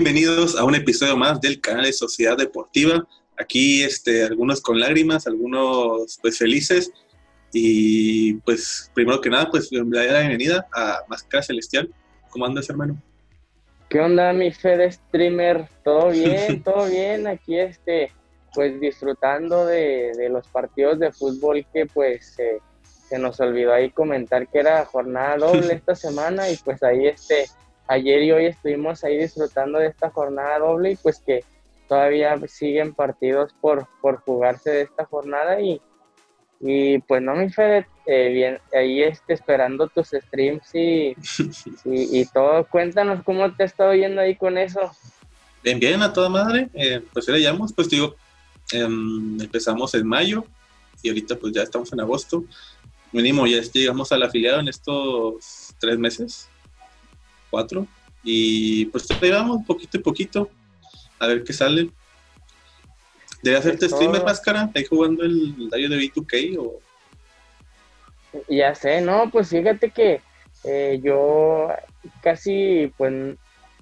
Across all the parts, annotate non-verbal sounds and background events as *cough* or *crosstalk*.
Bienvenidos a un episodio más del canal de Sociedad Deportiva. Aquí este, algunos con lágrimas, algunos pues felices. Y pues primero que nada, pues la bienvenida a Máscara Celestial. ¿Cómo andas, hermano? ¿Qué onda, mi Fede streamer? ¿Todo *laughs* bien? ¿Todo bien? Aquí este, pues disfrutando de, los partidos de fútbol que pues eh, se nos olvidó ahí comentar que era jornada doble *laughs* esta semana y pues ahí este ayer y hoy estuvimos ahí disfrutando de esta jornada doble y pues que todavía siguen partidos por, por jugarse de esta jornada y, y pues no, mi Fede, eh, bien, ahí este, esperando tus streams y, y, todo. Cuéntanos cómo te estado yendo ahí con eso. Bien, bien, a toda madre. Eh, pues ya le llamamos, pues digo, em, empezamos en mayo y ahorita pues ya estamos en agosto. Mínimo ya llegamos al afiliado en estos tres meses cuatro. Y pues te vamos poquito y poquito a ver qué sale. ¿Debe hacerte streamer máscara? ¿Ahí jugando el daño de B2K o...? Ya sé, no, pues fíjate que eh, yo casi pues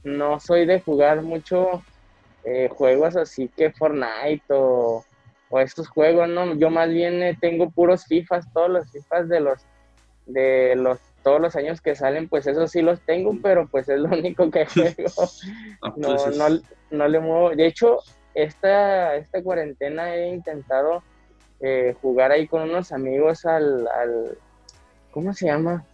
no soy de jugar mucho eh, juegos así que Fortnite o, o, estos juegos, ¿no? Yo más bien eh, tengo puros FIFAs, todos los FIFAs de los de los todos los años que salen, pues eso sí los tengo, pero pues es lo *laughs* único que *laughs* juego. Ah, no, pues no, no, le muevo. De hecho, esta, esta cuarentena he intentado eh, jugar ahí con unos amigos al, al ¿cómo se llama?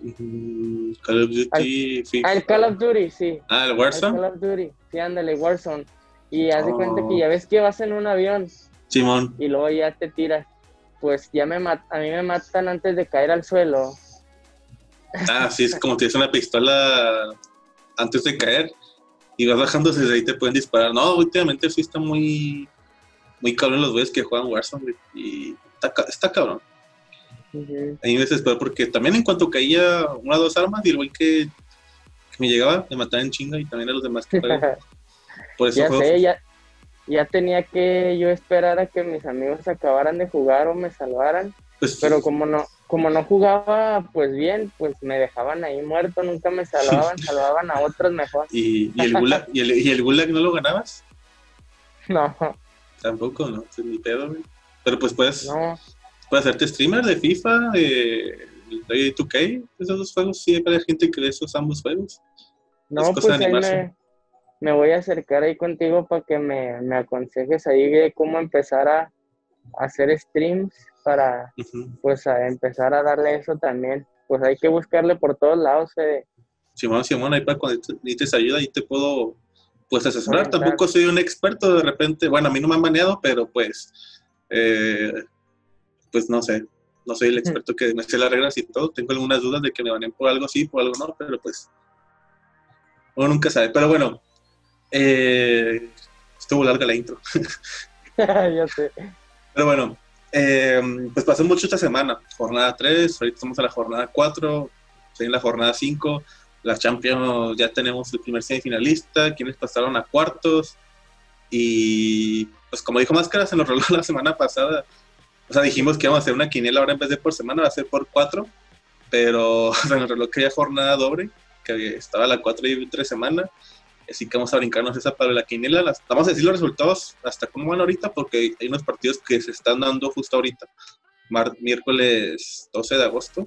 Mm, Call of Duty. Al, Call of Duty, sí. Ah, el Warzone. Call of Duty, sí, ándale, Warzone. Y haz de cuenta que oh. ya ves que vas en un avión. Simón. Y luego ya te tiras. Pues ya me a mí me matan antes de caer al suelo Ah, sí, es como tienes una pistola antes de caer y vas bajando desde ahí te pueden disparar. No, últimamente sí está muy, muy cabrón los güeyes que juegan Warzone y está, cabrón. A mí me desespero porque también en cuanto caía una o dos armas y el güey que, me llegaba me mataban en chinga y también a los demás que *laughs* Por eso ya sé, ya, ya tenía que yo esperar a que mis amigos acabaran de jugar o me salvaran. Pues, pero como no, como no jugaba pues bien, pues me dejaban ahí muerto, nunca me salvaban, *laughs* salvaban a otros mejor. ¿Y, y el, gulag, ¿y, el, ¿Y el Gulag no lo ganabas? *laughs* No. Tampoco, ¿no? Pues, ni pedo, güey. Pero pues puedes, puedes hacerte streamer de FIFA, de, de 2K, esos dos juegos, sí, hay gente que de esos ambos juegos. No, pues ahí me, me, voy a acercar ahí contigo para que me, me aconsejes ahí de cómo empezar a hacer streams para pues a empezar a darle eso también. Pues hay que buscarle por todos lados. Eh. Simón, Simón, ahí para cuando necesites ayuda y te puedo pues asesorar. Tampoco soy un experto de repente, bueno, a mí no me han maneado, pero pues, eh, pues no sé, no soy el experto que me sé las reglas y todo. Tengo algunas dudas de que me baneen por algo sí, por algo no, pero pues uno nunca sabe. Pero bueno, eh, estuvo larga la intro. *laughs* *laughs* ya sé. Pero bueno, eh, pues pasó mucho esta semana. Jornada 3, ahorita estamos en la jornada 4, estoy en la jornada 5. Las Champions ya tenemos el primer semifinalista, quienes pasaron a cuartos. Y pues como dijo Máscara, se nos roló *laughs* la semana pasada. O sea, dijimos que íbamos a hacer una quiniela ahora en vez de por semana, va a ser por cuatro. Pero *laughs* se nos roló que había jornada doble, que estaba la 4 y 3 semanas. Así que vamos a brincarnos esa para la quiniela. Las, vamos a decir los resultados hasta cómo van ahorita, porque hay unos partidos que se están dando justo ahorita. miércoles 12 de agosto.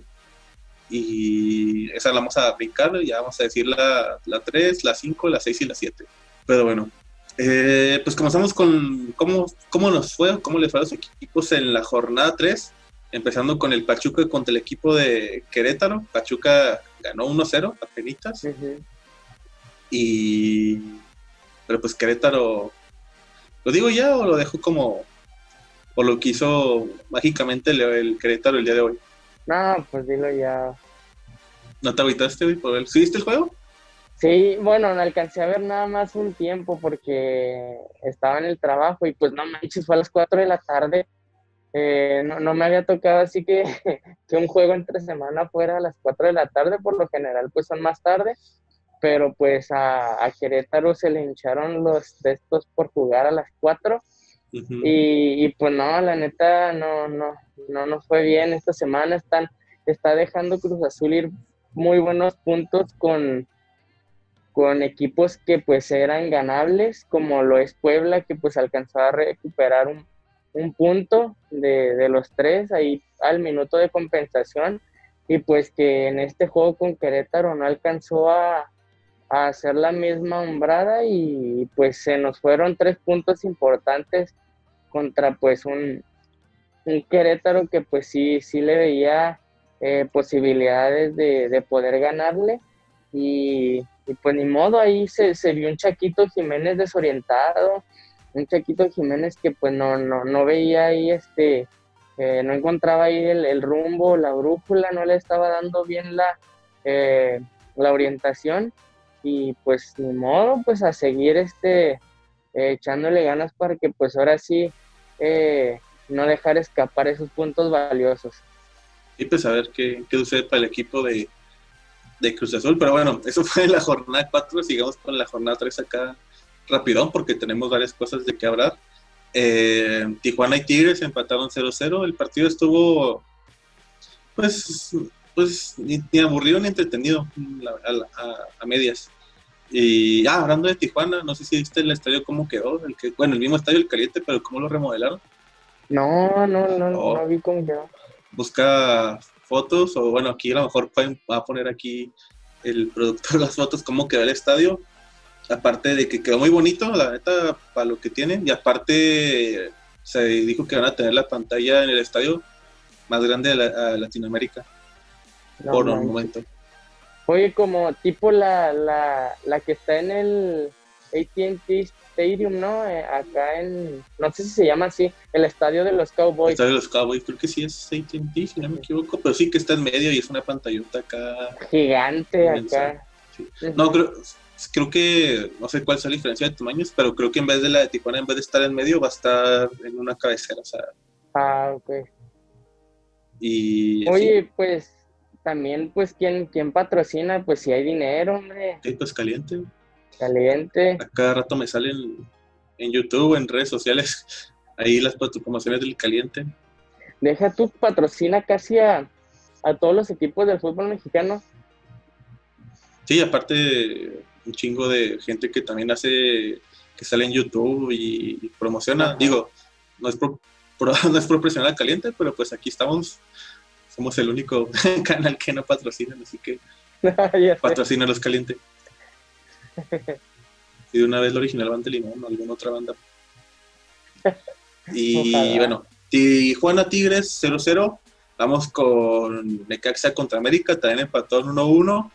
Y esa la vamos a brincar. Ya vamos a decir la, la 3, la 5, la 6 y la 7. Pero bueno, eh, pues comenzamos con cómo, cómo nos fue, cómo les fue a los equipos en la jornada 3. Empezando con el Pachuca contra el equipo de Querétaro. Pachuca ganó 1-0, apenas. Y. Pero pues Querétaro. ¿Lo digo ya o lo dejo como. o lo quiso mágicamente el, Querétaro el día de hoy? No, pues dilo ya. ¿No te agüitaste, güey, por ¿Sí viste el juego? Sí, bueno, no alcancé a ver nada más un tiempo porque estaba en el trabajo y pues no manches, fue a las 4 de la tarde. Eh, no, no, me había tocado así que, *laughs* que un juego entre semana fuera a las 4 de la tarde, por lo general pues son más tarde pero pues a, Querétaro se le hincharon los textos por jugar a las 4 y, pues no, la neta no, no, no nos fue bien. Esta semana, están, está dejando Cruz Azul ir muy buenos puntos con, con equipos que pues eran ganables, como lo es Puebla, que pues alcanzó a recuperar un, punto de, de, los tres ahí al minuto de compensación. Y pues que en este juego con Querétaro no alcanzó a, a hacer la misma hombrada y pues se nos fueron tres puntos importantes contra pues un, un Querétaro que pues sí, sí le veía eh, posibilidades de, poder ganarle y, pues ni modo, ahí se, se, vio un Chaquito Jiménez desorientado, un Chaquito Jiménez que pues no, no, no veía ahí este, eh, no encontraba ahí el, rumbo, la brújula, no le estaba dando bien la, eh, la orientación y pues ni modo, pues a seguir este, echándole ganas para que pues ahora sí no dejar escapar esos puntos valiosos. Y pues a ver qué, qué sucede para el equipo de, Cruz Azul. Pero bueno, *laughs* eso fue la jornada 4. Sigamos con la jornada 3 acá rapidón porque tenemos varias cosas de qué hablar. Eh, Tijuana y Tigres empataron 0-0. El partido estuvo, pues, pues ni, aburrido ni entretenido a, medias. Y ah, hablando de Tijuana, no sé si viste el estadio cómo quedó. El que, bueno, el mismo estadio, el caliente, pero cómo lo remodelaron. No, no, no, no, oh. vi cómo quedó. Busca fotos, o bueno, aquí a lo mejor va a poner aquí el productor *laughs* las fotos, cómo quedó el estadio. Aparte de que quedó muy bonito, la neta, para lo que tienen. Y aparte, se dijo que van a tener la pantalla en el estadio más grande de Latinoamérica. Por un momento. Oye, como tipo la, la, la que está en el ATT Stadium, ¿no? Eh, acá en, no sé si se llama así, el estadio de los Cowboys. El estadio de los Cowboys, creo que sí es AT&T, si no me equivoco, pero sí que está en medio y es una pantallota acá. Gigante acá. No, creo, creo que, no sé cuál es la diferencia de tamaños, pero creo que en vez de la de Tijuana, en vez de estar en medio, va a estar en una cabecera, o sea. Ah, ok. Y, Oye, pues también, pues, ¿quién, ¿quién patrocina? Pues si hay dinero, hombre. Sí, pues caliente. Caliente. A cada rato me salen en YouTube, en redes sociales, *laughs* ahí las promociones del caliente. Deja tu patrocina casi a, todos los equipos del fútbol mexicano. Sí, aparte un chingo de gente que también hace, que sale en YouTube y, promociona. Digo, no es, pro, *laughs* no es profesional caliente, pero pues aquí estamos. Somos el único *laughs* canal que no patrocina, así que *laughs* patrocina los calientes y de una vez la original banda Limón o alguna otra banda. Y bueno, Tijuana Tigres 0-0. Vamos con Necaxa contra América, también empató en 1-1.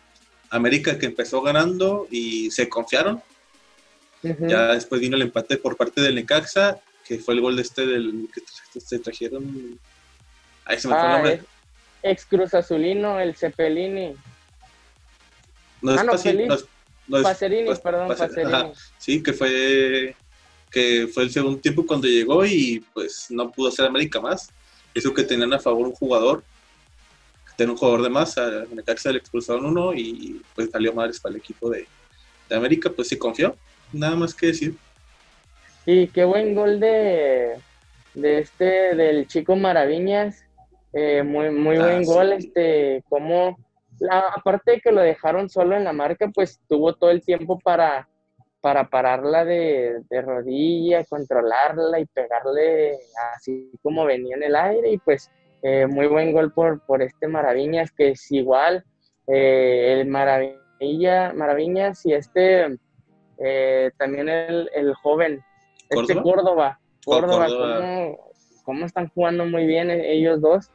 América que empezó ganando y se confiaron. Ya después vino el empate por parte del Necaxa, que fue el gol de este del que se trajeron. Ahí se me fue el nombre. Ex Cruz Azulino, el Cepelini. No es, ah, no, Pacerini, perdón, Pacerini. sí, que fue que fue el segundo tiempo cuando llegó y pues no pudo hacer América más. Eso que tenían a favor un jugador, tener un jugador de más, a Necaxa le expulsaron uno y pues salió madres para el equipo de, América, pues se confió, nada más que decir. Y qué buen gol de, de este, del chico Maraviñas, eh, muy, muy buen ah, gol, este, como aparte de que lo dejaron solo en la marca, pues tuvo todo el tiempo para, para pararla de, rodilla, controlarla y pegarle así como venía en el aire. Y pues eh, muy buen gol por, por este Maraviñas, que es igual. Eh, el Maravilla, Maraviñas y este eh, también el, joven, este Córdoba. Córdoba, ¿cómo, están jugando muy bien ellos dos?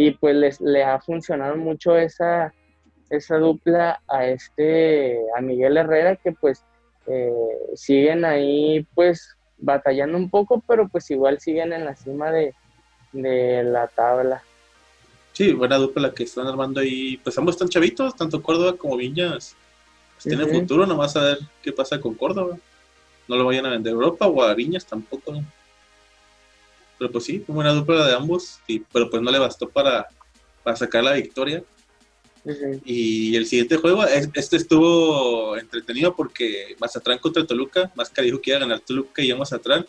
Y pues les, le ha funcionado mucho esa, esa dupla a este, a Miguel Herrera, que pues eh, siguen ahí pues batallando un poco, pero pues igual siguen en la cima de, la tabla. Sí, buena dupla que están armando ahí, pues ambos están chavitos, tanto Córdoba como Viñas. Pues tienen futuro, nomás a ver qué pasa con Córdoba. No lo vayan a vender a Europa o a Viñas tampoco. Pero pues sí, buena dupla de ambos, y, pero pues no le bastó para, para sacar la victoria. Y el siguiente juego, este estuvo entretenido porque Mazatrán contra Toluca, Máscara dijo que iba a ganar Toluca y yo Mazatrán.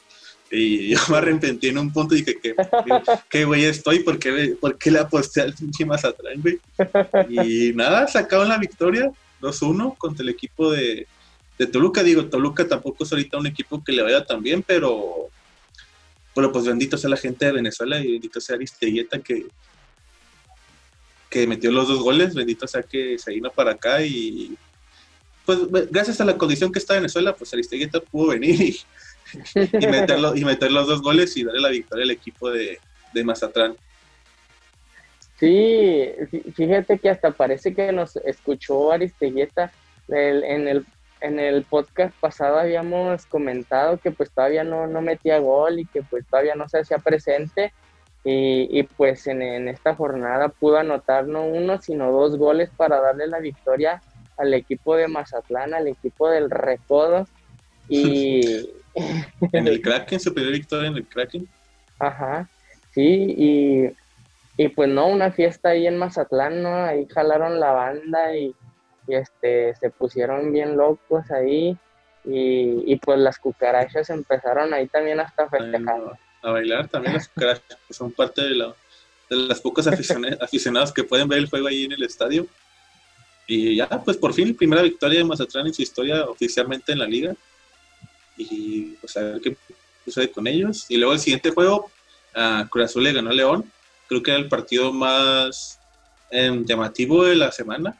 Y *laughs* yo me arrepentí en un punto y dije, que qué güey estoy? ¿Por qué, ¿Por qué le aposté al pinche Mazatrán, güey? Y nada, sacaron la victoria. 2-1 contra el equipo de, de Toluca. Digo, Toluca tampoco es ahorita un equipo que le vaya tan bien, pero, pero pues bendito sea la gente de Venezuela y bendito sea Aristeguieta que, que metió los dos goles, bendito sea que se vino para acá y pues gracias a la condición que está Venezuela, pues Aristeguieta pudo venir y, y, meter los dos goles y darle la victoria al equipo de, de Mazatlán. Sí, fíjate que hasta parece que nos escuchó Aristeguieta en el en el podcast pasado habíamos comentado que pues todavía no, no metía gol y que pues todavía no se hacía presente y, pues en, esta jornada pudo anotar no uno sino dos goles para darle la victoria al equipo de Mazatlán, al equipo del Recodo *laughs* y... en el Kraken, su primera victoria en el Kraken. Ajá, sí, y, y pues no, una fiesta ahí en Mazatlán, ¿no? Ahí jalaron la banda y y este, se pusieron bien locos ahí y, pues las cucarachas empezaron ahí también hasta a festejar. A, bailar también las cucarachas, que son parte de, la, de las pocas aficionados que pueden ver el juego ahí en el estadio. Y ya, pues por fin, primera victoria de Mazatlán en su historia oficialmente en la liga. Y pues a ver qué sucede con ellos. Y luego el siguiente juego, uh, Cruz Azul le ganó a León. Creo que era el partido más em, llamativo de la semana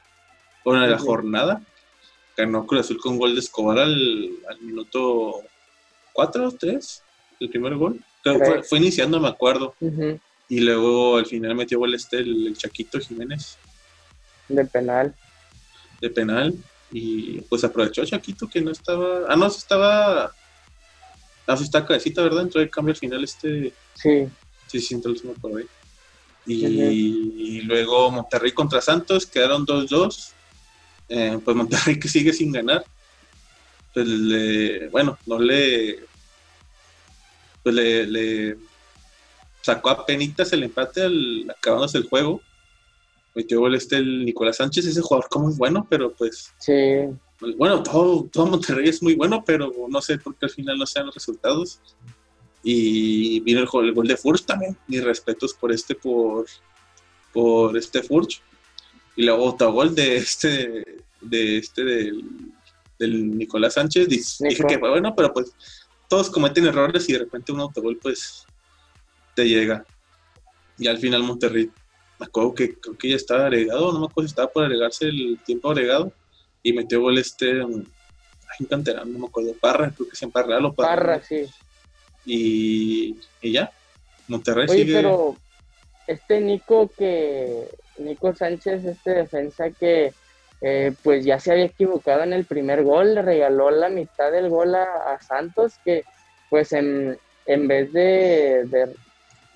bueno, en la jornada. Ganó Cruz Azul con gol de Escobar al, minuto 4, 3, el primer gol. fue, iniciando, me acuerdo. Y luego al final metió gol este, el, Chaquito Jiménez. De penal. De penal. Y pues aprovechó Chaquito que no estaba. Ah, no, estaba. Ah, sí está cabecita, ¿verdad? Entró el cambio al final este. Sí. Sí, sí, entró el último por ahí. Y, luego Monterrey contra Santos quedaron 2-2. Eh, pues Monterrey que sigue sin ganar, pues le, bueno, no le, pues le, sacó a penitas el empate al acabándose el juego. Metió gol este el Nicolás Sánchez, ese jugador como es bueno, pero pues... Sí. Bueno, todo, todo Monterrey es muy bueno, pero no sé por qué al final no sean los resultados. Y vino el, el gol de Furch también. Mis respetos por este, por, por este Furch. Y luego otro gol de este, de este del, Nicolás Sánchez. Dije, que fue bueno, pero pues todos cometen errores y de repente un autogol pues te llega. Y al final Monterrey, me acuerdo que creo que ya estaba agregado, no me acuerdo si estaba por agregarse el tiempo agregado y metió gol este, un canterano, no me acuerdo, Parra, creo que siempre Parra o Parra. Parra, sí. Y, y ya, Monterrey Oye, pero este Nico que Nico Sánchez, este defensa que eh, pues ya se había equivocado en el primer gol, le regaló la mitad del gol a, Santos, que pues en, vez de,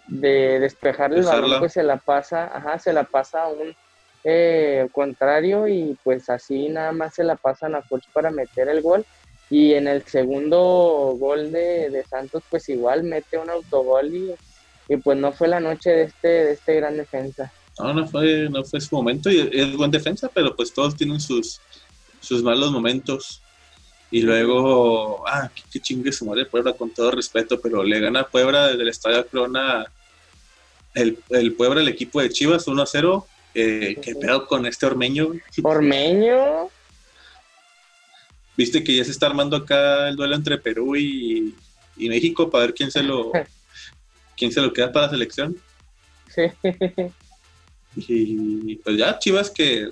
de, despejar el balón, pues se la pasa, ajá, se la pasa a un eh, contrario y pues así nada más se la pasan a Coach para meter el gol. Y en el segundo gol de, Santos, pues igual mete un autogol y, y pues no fue la noche de este, de este gran defensa. No, no fue, no fue su momento y es buen defensa, pero pues todos tienen sus, sus malos momentos. Y luego, ah, qué, chingue su madre Puebla, con todo respeto, pero le gana a Puebla desde el Estadio Corona el, el Puebla, el equipo de Chivas, 1-0. Eh, ¿Qué pedo con este Ormeño? ¿Ormeño? Viste que ya se está armando acá el duelo entre Perú y, y México para ver quién se lo *laughs* quién se lo queda para la selección. Sí. Y pues ya Chivas que,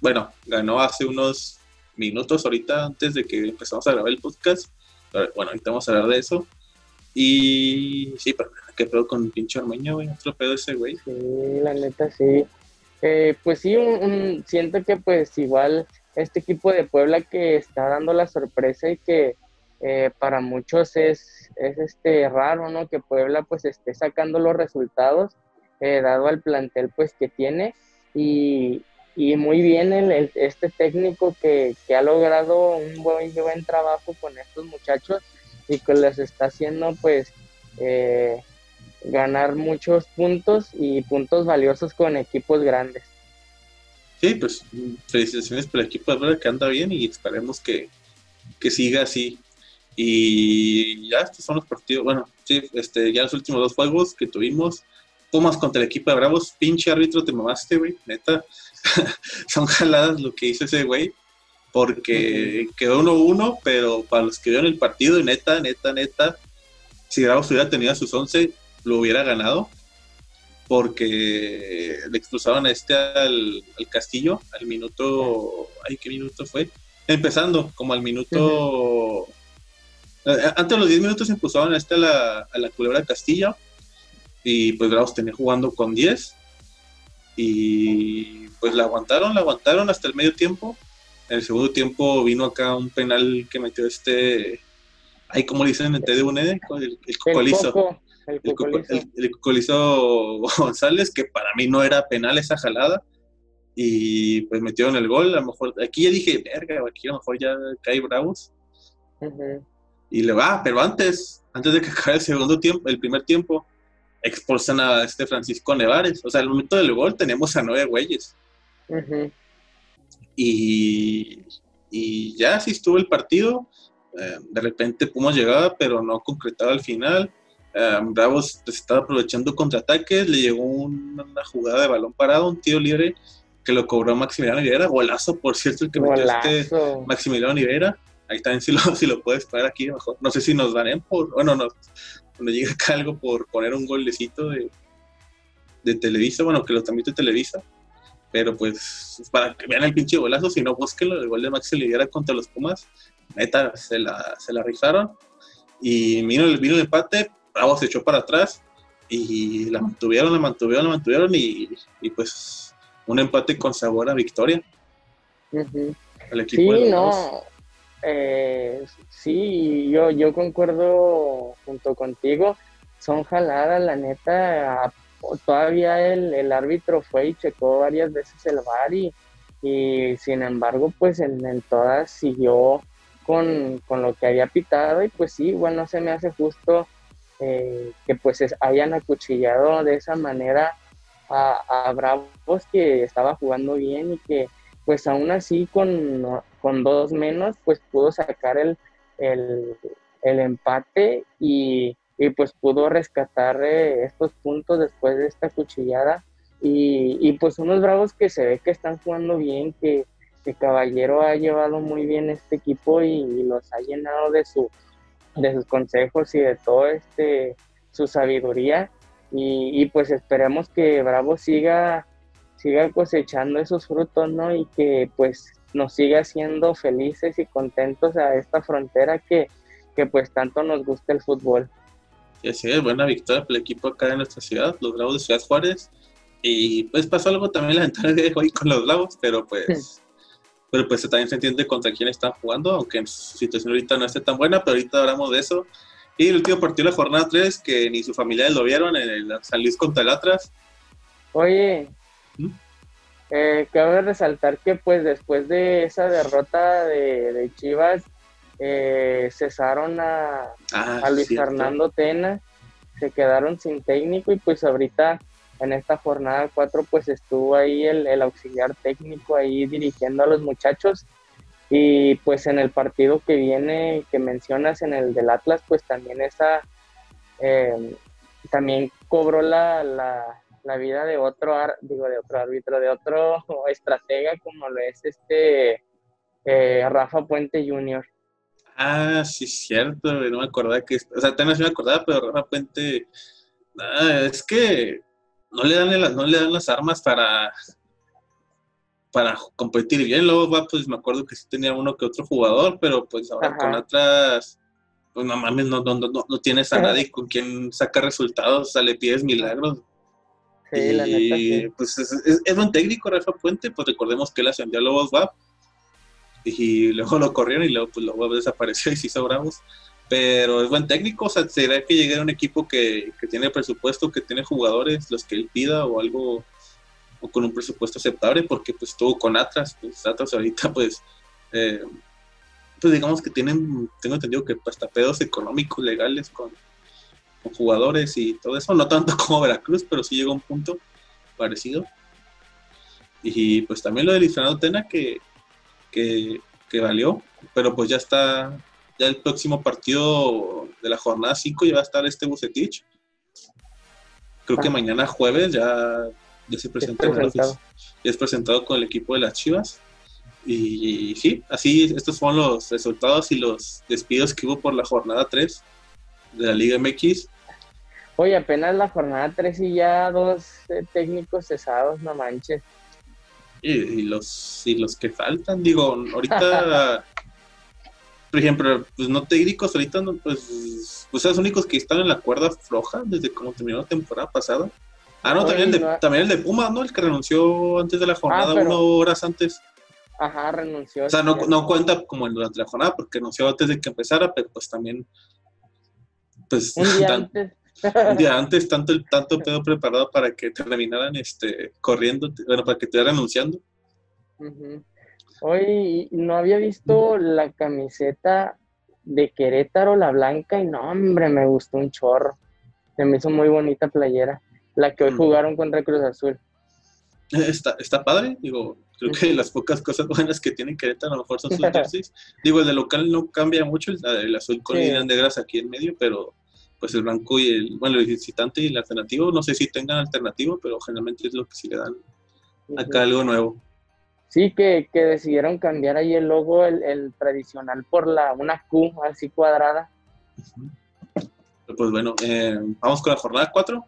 bueno, ganó hace unos minutos ahorita antes de que empezamos a grabar el podcast. bueno, ahorita vamos a hablar de eso. Y sí, pero qué pedo con el pinche Armeño, güey, otro pedo ese güey. Sí, la neta sí. Eh, pues sí, un, siento que pues igual este equipo de Puebla que está dando la sorpresa y que eh, para muchos es, es este raro, ¿no? Que Puebla pues esté sacando los resultados eh, dado al plantel pues que tiene y, muy bien el, este técnico que, ha logrado un buen, buen trabajo con estos muchachos y que les está haciendo pues eh, ganar muchos puntos y puntos valiosos con equipos grandes. Sí, pues felicitaciones por el equipo de que anda bien y esperemos que, que siga así. Y ya estos son los partidos, bueno, sí, este, ya los últimos dos juegos que tuvimos, Pumas contra el equipo de Bravos, pinche árbitro, te mamaste, güey, neta. *laughs* Son jaladas lo que hizo ese güey, porque quedó 1-1, pero para los que vieron el partido, neta, neta, neta, si Bravos hubiera tenido a sus 11, lo hubiera ganado, porque le expulsaron a este al, Castillo al minuto, ay, ¿qué minuto fue? Empezando, como al minuto... Eh, antes de los 10 minutos impulsaban a este a la, a la culebra Castillo y pues Bravos tenía jugando con 10 y pues la aguantaron, la aguantaron hasta el medio tiempo. En el segundo tiempo vino acá un penal que metió este, ahí como le dicen en TDUN, el, el, el cocolizo. El, cocolizo González, que para mí no era penal esa jalada. Y pues metieron el gol, a lo mejor, aquí ya dije, verga, aquí a lo mejor ya cae Bravos. Y le va, pero antes, antes de que *laughs* acabe el segundo tiempo, el primer tiempo, expulsan a este Francisco Nevares. O sea, al momento del gol tenemos a nueve güeyes. y, y, ya sí estuvo el partido. Eh, de repente Pumas llegaba, pero no concretaba al final. Eh, Bravos estaba aprovechando contraataques. Le llegó una jugada de balón parado, un tiro libre que lo cobró Maximiliano Rivera. Golazo, por cierto, el que metió este Maximiliano Rivera. Ahí también *laughs* si lo, si lo puedes pagar aquí mejor. No sé si nos dan por... Bueno, no, cuando llega acá algo por poner un golecito de, de Televisa, bueno, que lo transmite Televisa, pero pues para que vean el pinche golazo, si no, búsquenlo, el gol de Max Lidera contra los Pumas, neta, se la, se la rifaron, y vino el, vino el empate, Bravo se echó para atrás, y la mantuvieron, la mantuvieron, la mantuvieron, y, y pues un empate con sabor a victoria. sí, no, eh, sí, yo, yo concuerdo junto contigo. Son jaladas, la neta. Todavía el, árbitro fue y checó varias veces el bar y, sin embargo, pues en, todas siguió con, lo que había pitado y pues sí, bueno, se me hace justo eh, que pues hayan acuchillado de esa manera a, a Bravos que estaba jugando bien y que pues aún así con, dos menos, pues pudo sacar el, empate y, pues pudo rescatar eh, estos puntos después de esta cuchillada. Y, pues unos bravos que se ve que están jugando bien, que, Caballero ha llevado muy bien este equipo y, los ha llenado de, su, de sus consejos y de todo este su sabiduría. Y, y pues esperemos que Bravo siga siga cosechando esos frutos, ¿no? Y que pues nos siga haciendo felices y contentos a esta frontera que, pues tanto nos gusta el fútbol. Sí, sí, buena victoria para el equipo acá en nuestra ciudad, los Bravos de Ciudad Juárez. Y pues pasó algo también lamentable *laughs* hoy con los Bravos, pero pues, pero pues también se entiende contra quién están jugando, aunque su situación ahorita no esté tan buena, pero ahorita hablamos de eso. Y el último partido de la jornada 3, que ni su familia lo vieron, en el San Luis contra el Atlas. Oye, eh, cabe resaltar que pues después de esa derrota de, Chivas eh, cesaron a, ah, Luis Fernando Tena, se quedaron sin técnico y pues ahorita en esta jornada 4 pues estuvo ahí el, auxiliar técnico ahí dirigiendo a los muchachos. Y pues en el partido que viene que mencionas en el del Atlas pues también esa eh, también cobró la, la vida de otro, digo, de otro árbitro, de otro *laughs* estratega como lo es este eh, Rafa Puente Jr. Ah, sí, cierto, no me acordaba que, o sea, también me acordaba, pero Rafa Puente, es que no le dan las, no le dan las armas para para competir bien, luego va, pues me acuerdo que sí tenía uno que otro jugador, pero pues ahora con otras, pues no mames, no, no, no, no tienes a nadie con quien saca resultados, o sea, le pides milagros y pues es, buen técnico Rafa Puente, pues recordemos que él ascendió a Lobos va y luego lo corrieron y luego pues Lobos desapareció y se hizo bravos. Pero es buen técnico, o sea, será que llegue a un equipo que, tiene presupuesto, que tiene jugadores, los que él pida o algo, o con un presupuesto aceptable, porque pues estuvo con Atlas, pues Atlas ahorita pues, eh, pues digamos que tienen, tengo entendido que hasta pedos económicos, legales con, con jugadores y todo eso, no tanto *laughs* como Veracruz, pero sí llegó a un punto parecido. Y pues también lo de Luis Fernando Tena que, que, valió, pero pues ya está, ya el próximo partido de la jornada 5 ya va a estar este Bucetich. creo que mañana jueves ya, ya se presenta Es presentado. ya es presentado con el equipo de las Chivas. Y, sí, así estos fueron los resultados y los despidos que hubo por la jornada 3 de la Liga MX. Oye, apenas la jornada 3 y ya dos eh, técnicos cesados, no manches. Y, y los, y los que faltan, digo, ahorita, *laughs* por ejemplo, pues no técnicos, ahorita, no, pues, pues son los únicos que están en la cuerda floja desde como terminó la temporada pasada. Ah, no, Oye, también, el de, no- también el de Pumas, ¿no? El que renunció antes de la jornada, Ah, pero- uno horas antes. Ajá, renunció. O sea, no, no cuenta como en durante la jornada porque renunció antes de que empezara, pero pues también, pues, Un día tan- antes. un día *laughs* antes, tanto, el tanto pedo preparado para que terminaran este, corriendo, bueno, para que estuvieran anunciando. Ujú. Oye, y no había visto la camiseta de Querétaro, la blanca, y no, hombre, me gustó un chorro. Se me hizo muy bonita playera. La que hoy Mm. jugaron contra Cruz Azul. Está, está padre, digo, creo que las pocas cosas buenas que tienen Querétaro a lo mejor son sus *laughs* jerseys. Digo, el de local no cambia mucho, el, el azul con Sí. líneas negras aquí en medio, pero pues el blanco y el, bueno, el visitante y el alternativo, no sé si tengan alternativo, pero generalmente es lo que sí le dan acá algo nuevo. Sí, que, que decidieron cambiar ahí el logo, el, el tradicional, por la una Q así cuadrada. Pues bueno, eh, vamos con la jornada 4,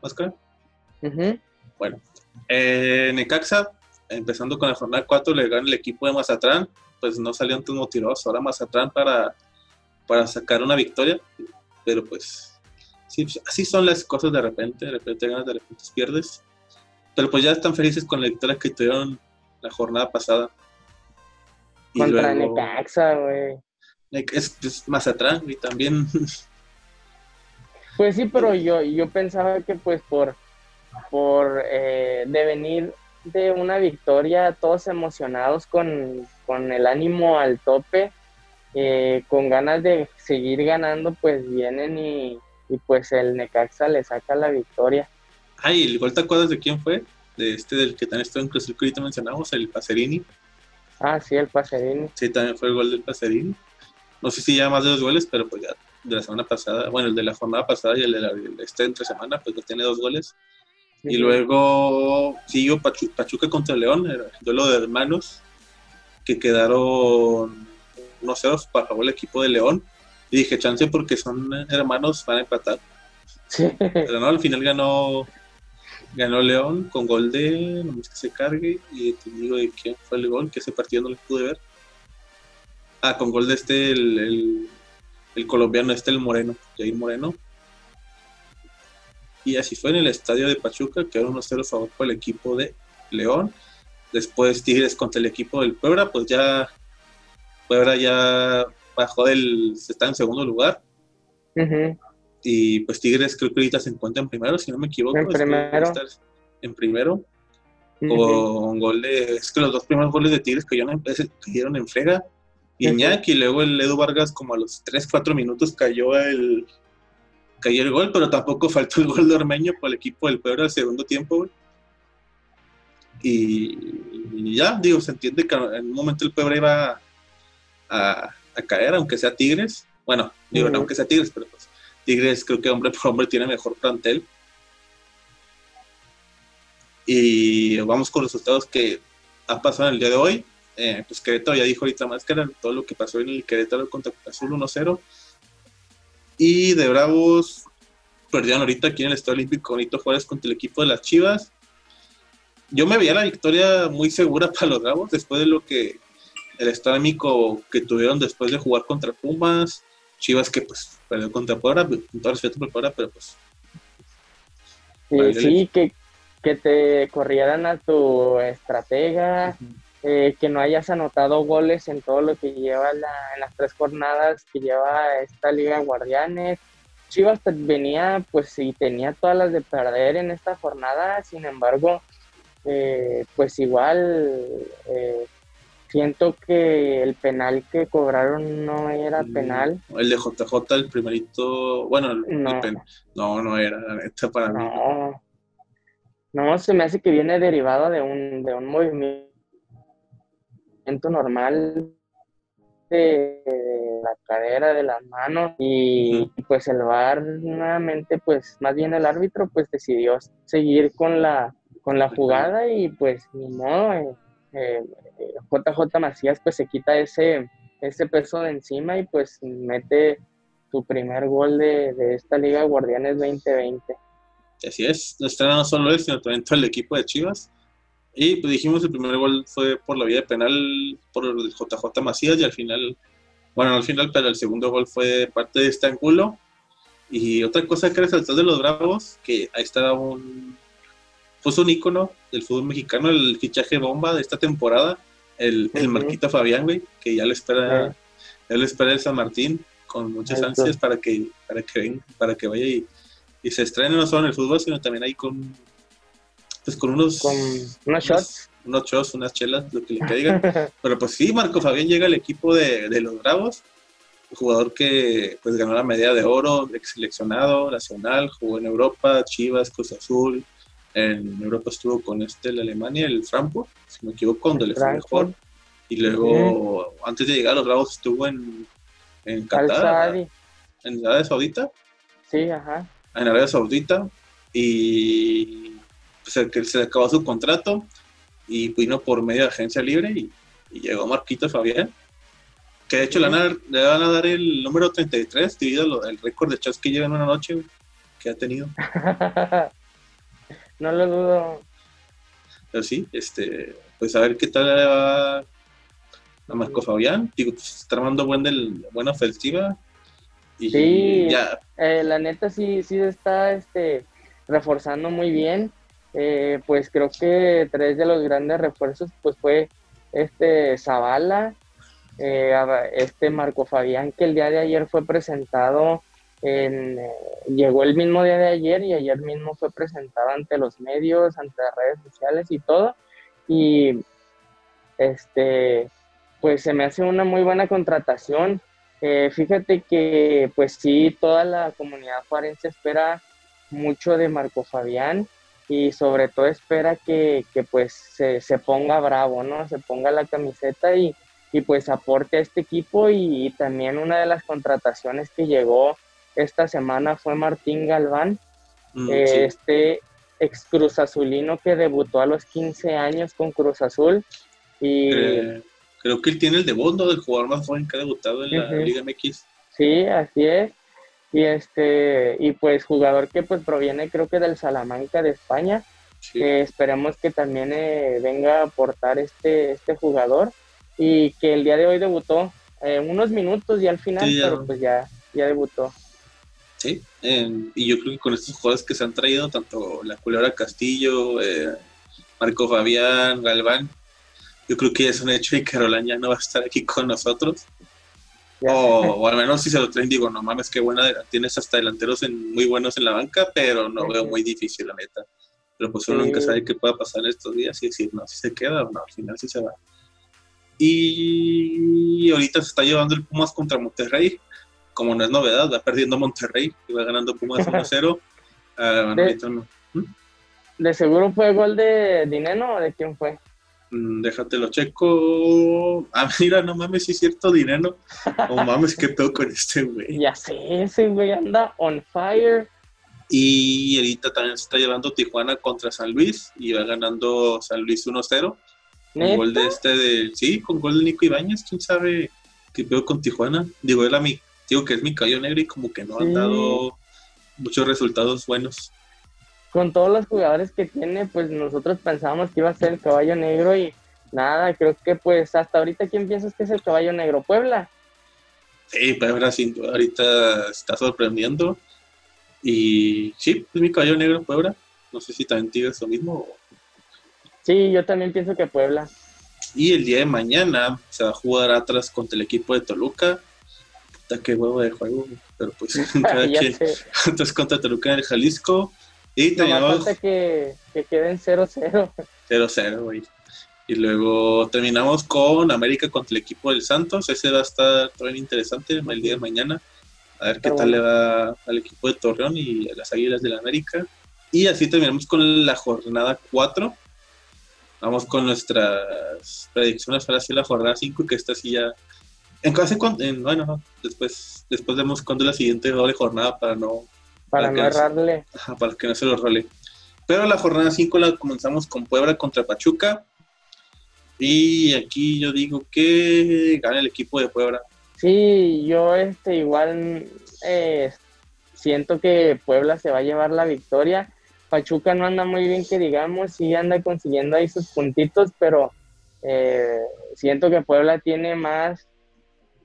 Oscar. Ujú. Bueno, eh, Necaxa, empezando con la jornada 4, le gana el equipo de Mazatlán, pues no salieron tan motivados ahora Mazatlán para, para sacar una victoria, pero pues sí, pues, así son las cosas de repente, de repente ganas, de repente pierdes, pero pues ya están felices con la victoria que tuvieron la jornada pasada. Y Contra luego- Necaxa, güey. es, es Mazatlán y también Pues sí, pero yo, yo pensaba que pues por, por eh, devenir de una victoria, todos emocionados con, con el ánimo al tope, eh, con ganas de seguir ganando, pues vienen y, y pues el Necaxa le saca la victoria. Ay, el gol te acuerdas de quién fue? De este del que también estuvo en Cruz ahorita mencionamos, el Pacerini. Ah, sí, el Pacerini. Sí, también fue el gol del Pacerini. No sé si ya más de dos goles, pero pues ya de la semana pasada, bueno, el de la jornada pasada y el de la este entre semana, pues ya tiene dos goles. Y luego siguió Pachu- Pachuca contra León, el duelo de hermanos, que quedaron 1-0 para favor el equipo de León. Y dije, chance porque son hermanos, van a empatar. Sí. Pero no, al final ganó ganó León con gol de, no más que se cargue, y te digo de quién fue el gol, que ese partido no lo pude ver. Ah, con gol de este, el, el, el colombiano, este, el Moreno, Jair Moreno. Y así fue en el estadio de Pachuca, quedó 1-0 a favor por el equipo de León. Después Tigres contra el equipo del Puebla, pues ya Puebla ya bajó del, está en segundo lugar. Y pues Tigres creo que ahorita se encuentra en primero, si no me equivoco. En que primero. estar En primero, Ujú. con gol de. Es que los dos primeros goles de Tigres cayeron en, ese- cayeron en frega. Iñaki y luego el Edu Vargas, como a los 3-4 minutos, cayó el. Cayó el gol, pero tampoco faltó el gol de Ormeño por el equipo del Puebla al segundo tiempo, güey. Y, y ya, digo, se entiende que en un momento el Puebla iba a, a caer, aunque sea Tigres. Bueno, digo, no Ujú. aunque sea Tigres, pero pues Tigres creo que hombre *laughs* por hombre tiene mejor plantel. Y vamos con los resultados que ha pasado en el día de hoy. Eh, pues Querétaro ya dijo ahorita Máscara todo lo que pasó en el Querétaro contra Azul 1-0. Y de Bravos perdieron ahorita aquí en el Estadio Olímpico Benito Juárez contra el equipo de las Chivas. Yo me veía la victoria muy segura *laughs* para los Bravos después de lo que el Estado Olímpico que tuvieron después de jugar contra Pumas. Chivas que pues perdió contra Puebla, con todo respeto por Puebla, pero pues Sí, Vale, sí, que, que te corrieran a tu estratega, eh, que no hayas anotado goles en todo lo que lleva la- en las tres jornadas que lleva esta Liga de Guardianes. Chivas venía, pues sí, tenía todas las de perder en esta jornada, sin embargo, eh, pues igual eh, siento que el penal que cobraron no era Mm, penal. el de JJ, el primerito, bueno, el- el No. pen- no, no era, la neta, para mí. No, no, se me hace que viene derivado de un, de un movimiento normal de, la cadera, de las manos y pues el VAR nuevamente pues más bien el árbitro pues decidió seguir con la con la jugada y pues ni modo eh, eh, JJ Macías pues se quita ese ese peso de encima y pues mete su primer gol de, de esta Liga Guardianes 2020. Así es, no está no solo él, sino también todo el equipo de Chivas. Y pues dijimos, el primer gol fue por la vía de penal por el JJ Macías y al final, bueno, al final, pero el segundo gol fue parte de este ángulo. Y otra cosa que resaltar de los Bravos, que ahí está un, pues un ícono del fútbol mexicano, el fichaje bomba de esta temporada, el, el Marquito Fabián, güey, que ya le espera, ya le espera el San Martín con muchas ansias para que, para que venga, para que vaya y, y se estrene no solo en el fútbol, sino también ahí con pues con unos, con unos shots. Unos, shots, unas chelas, lo que le caiga. *laughs* Pero pues sí, Marco Fabián llega al equipo de, de los Bravos, un jugador que pues ganó la medalla de oro, ex seleccionado nacional, jugó en Europa, Chivas, Cruz Azul, en Europa estuvo con este, el Alemania, el Frankfurt, si me equivoco, donde le fue mejor. Y luego, antes de llegar a los Bravos, estuvo en, en Qatar, en Arabia Saudita. Sí, ajá. En Arabia Saudita. Y pues, se acabó su contrato y vino por medio de agencia libre y, llegó Marquito Fabián. Que de hecho le, van a, dar el número 33, dividido el récord de chats que lleva en una noche que ha tenido. *laughs* no lo dudo. Pero sí, este, pues a ver qué tal le va a Marco Fabián. Digo, pues, está armando buen del, buena ofensiva. Y sí, ya. Eh, la neta sí, sí está este, reforzando muy bien. Eh, pues creo que tres de los grandes refuerzos pues fue este Zavala, eh, este Marco Fabián que el día de ayer fue presentado eh, llegó el mismo día de ayer y ayer mismo fue presentado ante los medios, ante las redes sociales y todo y este pues se me hace una muy buena contratación fíjate que pues sí toda la comunidad forense espera mucho de Marco Fabián y sobre todo espera que, pues se, se, ponga bravo, ¿no? Se ponga la camiseta y, y pues aporte a este equipo y, también una de las contrataciones que llegó esta semana fue Martín Galván, mm, eh, este ex Cruz Azulino que debutó a los 15 años con Cruz Azul y... creo que él tiene el debut, ¿no? Del jugador más joven que ha debutado en la Liga MX. Sí, así es. Y este y pues jugador que pues proviene creo que del Salamanca de España que esperemos que también eh, venga a aportar este este jugador y que el día de hoy debutó eh, unos minutos y al final pero pues ya ya debutó sí y yo creo que con estos jugadores que se han traído tanto la culebra Castillo eh, Marco Fabián Galván yo creo que es un hecho y Carolina ya no va a estar aquí con nosotros. O, al menos si se lo traen, digo, no mames, qué buena, tienes hasta delanteros en, muy buenos en la banca, pero no veo muy difícil, la neta. Pero pues uno nunca sabe qué pueda pasar estos días y decir, no, si se queda o no, al final sí se va. Y ahorita se está llevando el Pumas contra Monterrey, como no es novedad, va perdiendo Monterrey y va ganando Pumas *laughs* 1-0. Ah, ¿Mm? de, seguro fue gol de Dineno o de quién fue? Mm, déjatelo checo. Ah, *laughs* mira, no mames, si es cierto dinero. No *laughs* mames, qué pedo con este güey. Ya sé, ese güey anda on fire. Y ahorita también se está llevando Tijuana contra San Luis y va ganando San Luis 1-0. Con gol de este de. Sí, con gol de Nico Ibáñez, quién sabe qué pedo con Tijuana. Digo, él a mí, digo que es mi caballo negro y como que no han dado muchos resultados buenos con todos los jugadores que tiene, pues nosotros pensábamos que iba a ser el caballo negro y nada, creo que pues hasta ahorita, ¿quién piensas que es el caballo negro? ¿Puebla? Sí, Puebla sin duda ahorita está sorprendiendo. Y sí, es mi caballo negro Puebla. No sé si también tienes lo mismo. Sí, yo también pienso que Puebla. Y el día de mañana se va a jugar atrás contra el equipo de Toluca. Puta, qué huevo de juego. Pero pues *laughs* *laughs* cada quien. Entonces contra Toluca en el Jalisco. Y terminamos. que, que queden 0-0. 0-0, güey. Y luego terminamos con América contra el equipo del Santos. Ese va a estar también interesante el día de mañana. A ver qué tal le va al equipo de Torreón y a las Águilas del la América. Y así terminamos con la jornada 4. Vamos con nuestras predicciones para hacer la jornada 5, que esta sí ya En casi en, bueno, no, después, después vemos cuándo es la siguiente doble jornada para no... Para, no errarle. ajá, para que no se lo role. Pero la jornada 5 la comenzamos con Puebla contra Pachuca. Y aquí yo digo que gana el equipo de Puebla. Sí, yo este igual eh, siento que Puebla se va a llevar la victoria. Pachuca no anda muy bien que digamos, sí anda consiguiendo ahí sus puntitos, pero eh, siento que Puebla tiene más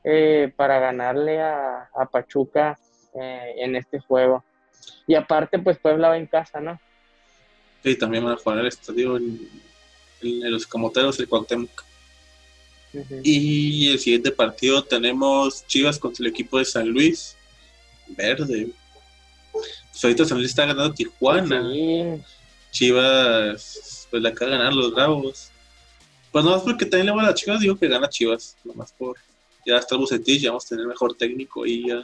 eh, para ganarle a, Pachuca en este juego. Y aparte, pues Puebla va en casa, ¿no? Sí, también van a jugar el estadio en, los Camoteros, el Cuauhtémoc. Y el siguiente partido tenemos Chivas contra el equipo de San Luis. Verde. Pues ahorita San Luis está ganando Tijuana. Chivas, pues la acaba de ganar los Bravos. Pues no más porque también le voy a las Chivas, digo que gana Chivas. Nomás por. Ya está Bucetich, ya vamos a tener mejor técnico y ya.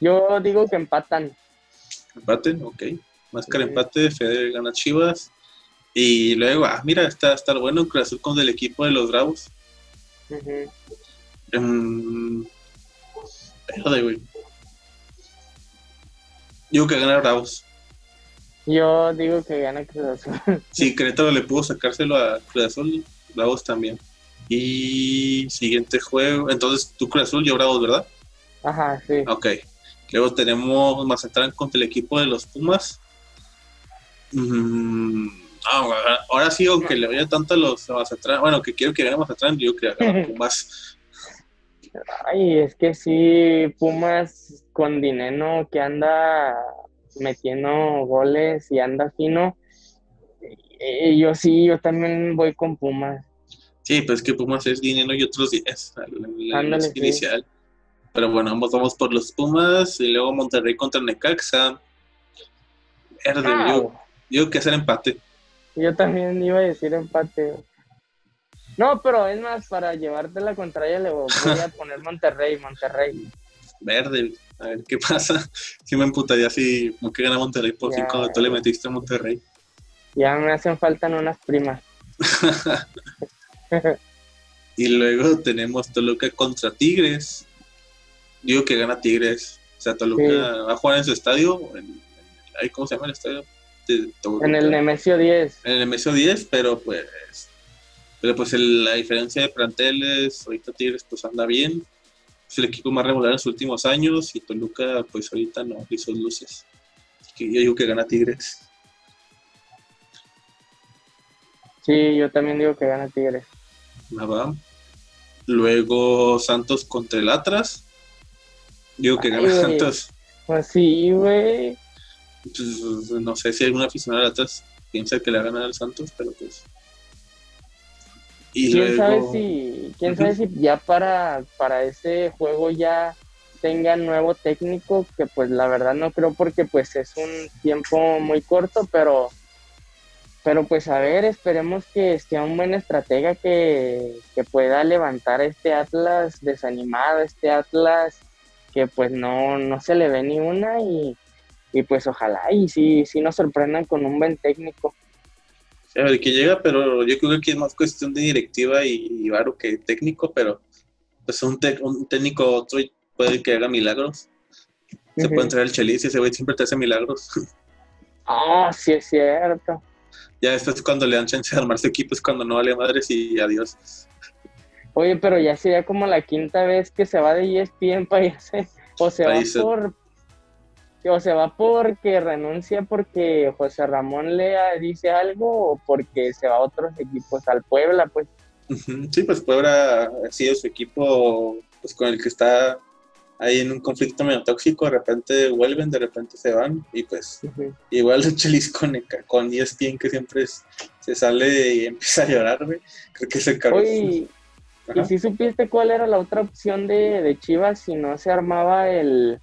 Yo digo que empatan. ¿Empaten? Ok. Más que el empate, Fede gana Chivas. Y luego, ah, mira, está, está bueno Cruz Azul con el equipo de los Bravos. Uh güey. Digo que gana Bravos. Yo digo que gana Cruz Azul. sí, Querétaro le pudo sacárselo a Cruz Azul, Bravos también. Y siguiente juego, entonces tú Cruz Azul, yo Bravos, ¿verdad? Ajá, sí. Ok. Luego tenemos Mazatlán contra el equipo de los Pumas. Mmm ahora sí, aunque le vaya tanto a los atrás, bueno, que quiero que gane atrás, yo creo que Pumas. Ay, es que sí, Pumas con dinero que anda metiendo goles y anda fino. Eh, yo sí, yo también voy con Pumas. Sí, pues que Pumas es dinero y otros días, la, inicial. Pero bueno, ambos vamos por los Pumas y luego Monterrey contra Necaxa. Verde, yo, yo que hacer empate. Yo también iba a decir empate. No, pero es más, para llevarte la contraria le voy a *laughs* poner Monterrey, Monterrey. Verde, a ver qué pasa. *laughs* Si me emputaría si como que gana Monterrey por fin cuando tú le metiste a Monterrey. Ya me hacen falta unas primas. *laughs* *laughs* y luego tenemos Toluca contra Tigres. Digo que gana Tigres. O sea, Toluca va a jugar en su estadio. ¿Cómo se llama el estadio? En el Nemesio 10. En el Nemesio 10, pero pues pero pues la diferencia de planteles, ahorita Tigres pues anda bien, es el equipo más regular en los últimos años y Toluca pues ahorita no hizo luces. que yo digo que gana Tigres. Sí, yo también digo que gana Tigres. Nada. Luego Santos contra el Atlas. Digo que gana Santos. Pues sí, güey. Pues, no sé si alguna aficionada atrás piensa que le va a ganar al Santos, pero pues. Y ¿Quién, sabe si, quién sabe si ya para, para ese juego ya tenga nuevo técnico, que pues la verdad no creo porque pues es un tiempo muy corto, pero pero pues a ver, esperemos que sea un buen estratega que, que pueda levantar este Atlas desanimado, este Atlas que pues no, no se le ve ni una y, y pues ojalá y sí, sí nos sorprendan con un buen técnico. A ver, que llega, pero yo creo que es más cuestión de directiva y, varo que técnico, pero pues un, un técnico otro puede que haga milagros. Se puede entrar el Chelis y ese güey siempre te hace milagros. *laughs* Ah, sí es cierto. Ya es cuando le dan chance de armar su equipo, es cuando no vale madres y adiós. Oye, pero ya sería como la quinta vez que se va de ESPN para irse, o se va por, o se va porque renuncia porque José Ramón le dice algo o porque se va a otros equipos, al Puebla, pues. Sí, pues Puebla ha sido su equipo pues con el que está ahí en un conflicto medio tóxico, de repente vuelven, de repente se van, y pues igual el Chelis con, con ESPN que siempre se sale y empieza a llorar, creo que se cargó. ¿Y si supiste cuál era la otra opción de, de Chivas si no se armaba el,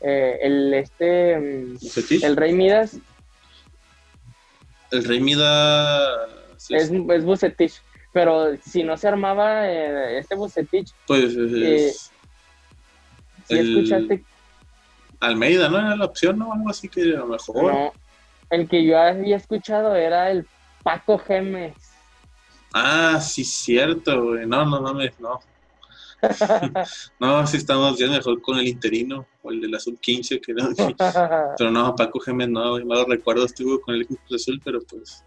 eh, el este el Rey Midas. El Rey Midas es, es Bucetich pero si no se armaba eh, este Bucetich pues eh, si escuchaste Almeida no era la opción no algo así que a lo mejor no el que yo había escuchado era el Paco Gemes ah sí cierto güey. no no no no *laughs* no, sí estamos ya mejor con el interino o el de la sub-15, que no, *laughs* pero no, Paco Gémez no, malos recuerdos tuvo con el equipo azul, pero pues.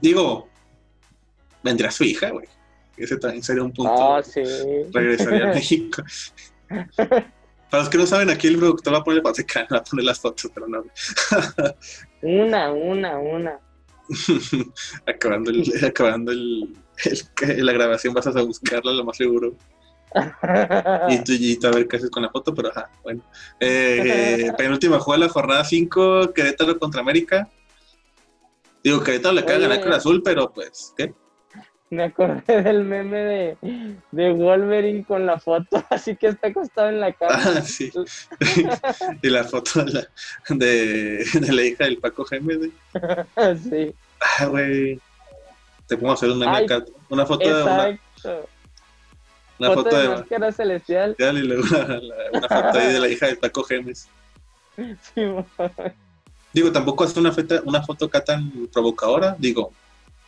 Digo, vendrá su hija, güey. Ese también sería un punto. Oh, sí. Regresaría a *laughs* México. Para los que no saben, aquí el productor va a poner, va a poner las fotos, pero no. una, una, una. *laughs* acabando el, acabando el, la grabación vas a buscarla lo más seguro. y tú y a ver qué haces con la foto, pero ajá, bueno. Eh, *laughs* penúltima juego de la jornada 5, Querétaro contra América. Digo, Querétaro le cae ganar con azul, pero pues, ¿qué? Me acordé *laughs* del meme de, de Wolverine con la foto, *laughs* así que está acostado en la cama. Ah, sí. *laughs* y la foto de la, de, de la hija del Paco Gémez. sí. Ah, güey. Te pongo a hacer un meme acá. Una foto de una. Una foto, de, máscara celestial. Y luego una, una, foto ahí de la hija del Paco Gemes. Sí, Digo, tampoco hace una, foto, una foto acá tan provocadora. Digo,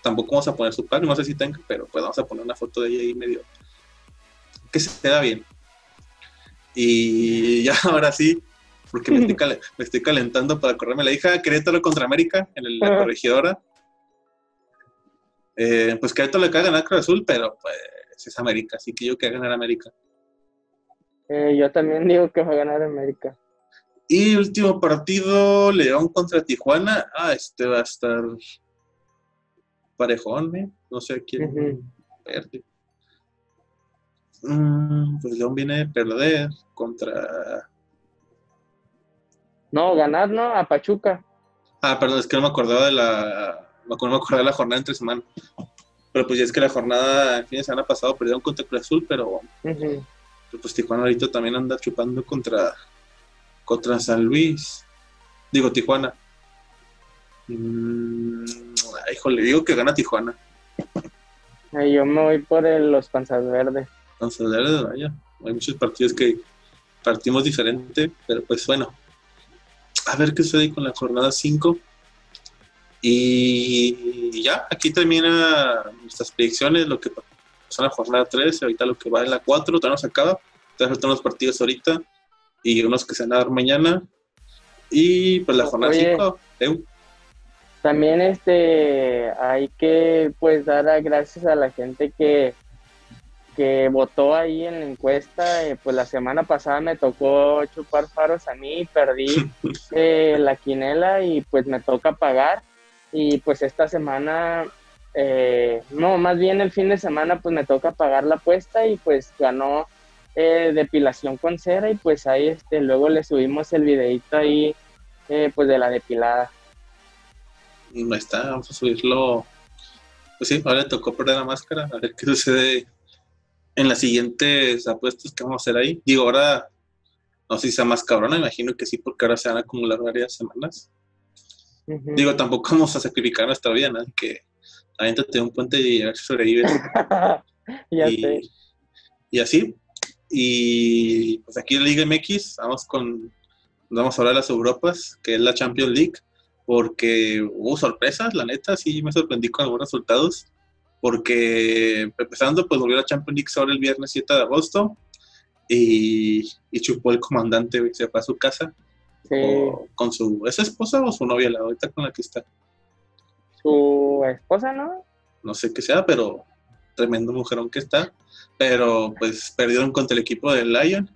tampoco vamos a poner su pack, no sé si tenga, pero pues vamos a poner una foto de ella ahí medio. Que se da bien. Y *laughs* ya ahora sí, porque me estoy, *laughs* me estoy calentando para correrme la hija Querétaro contra América en la corregidora. Eh, pues Querétaro le cae ganar Cruz Azul, pero pues es América, así que yo que ganar América. Eh, yo también digo que va a ganar América. Y último partido, León contra Tijuana. Ah, este va a estar parejón, ¿eh? No sé quién mm, pues León viene a perder contra. No, ganar, ¿no? A Pachuca. Ah, perdón, es que no me acordaba de la. No me acordaba de la jornada entre semana. Pero pues ya es que la jornada, el fin de semana pasado perdieron contra Cruz Azul, pero. Pues Tijuana ahorita también anda chupando contra. Contra San Luis. Digo, Tijuana. Mm, híjole, digo que gana Tijuana. yo me voy por los Panzas Verdes. Panzas Verdes, vaya. Hay muchos partidos que partimos diferente, pero pues bueno. A ver qué sucede con la jornada 5. Y ya, aquí termina nuestras predicciones, lo que pasó en la jornada 3, ahorita lo que va en la 4, todavía no se acaba. Todavía faltan los partidos ahorita y unos que se van a dar mañana. Y pues la jornada 5, también este hay que pues dar gracias a la gente que, que votó ahí en la encuesta. Eh, pues la semana pasada me tocó chupar faros a mí, perdí *laughs* eh, la quinela y pues me toca pagar. Y pues esta semana, eh, no, más bien el fin de semana pues me toca pagar la apuesta y pues ganó depilación con cera y pues ahí este luego le subimos el videito ahí pues de la depilada ahí está, vamos a subirlo. Pues sí, ahora le tocó perder la máscara, a ver qué sucede en las siguientes apuestas que vamos a hacer ahí. Digo, ahora no sé si sea más cabrona, imagino que sí, porque ahora se van a acumular varias semanas. Digo, tampoco vamos a sacrificar nuestra vida, ¿no? Que aviéntate un puente y a ver si sobrevives. *laughs* ya y, sé. y así. Y pues aquí en Liga MX, vamos con, vamos a hablar de las Europas, que es la Champions League porque hubo sorpresas, la neta, sí me sorprendí con algunos resultados, porque empezando, pues volvió a la Champions League sobre el viernes 7 de agosto y, y chupó el comandante, se fue a su casa con su, ¿es esposa o su novia, la ahorita con la que está? Su esposa, ¿no? No sé qué sea, pero tremendo mujerón que está, pero pues perdieron contra el equipo del Lion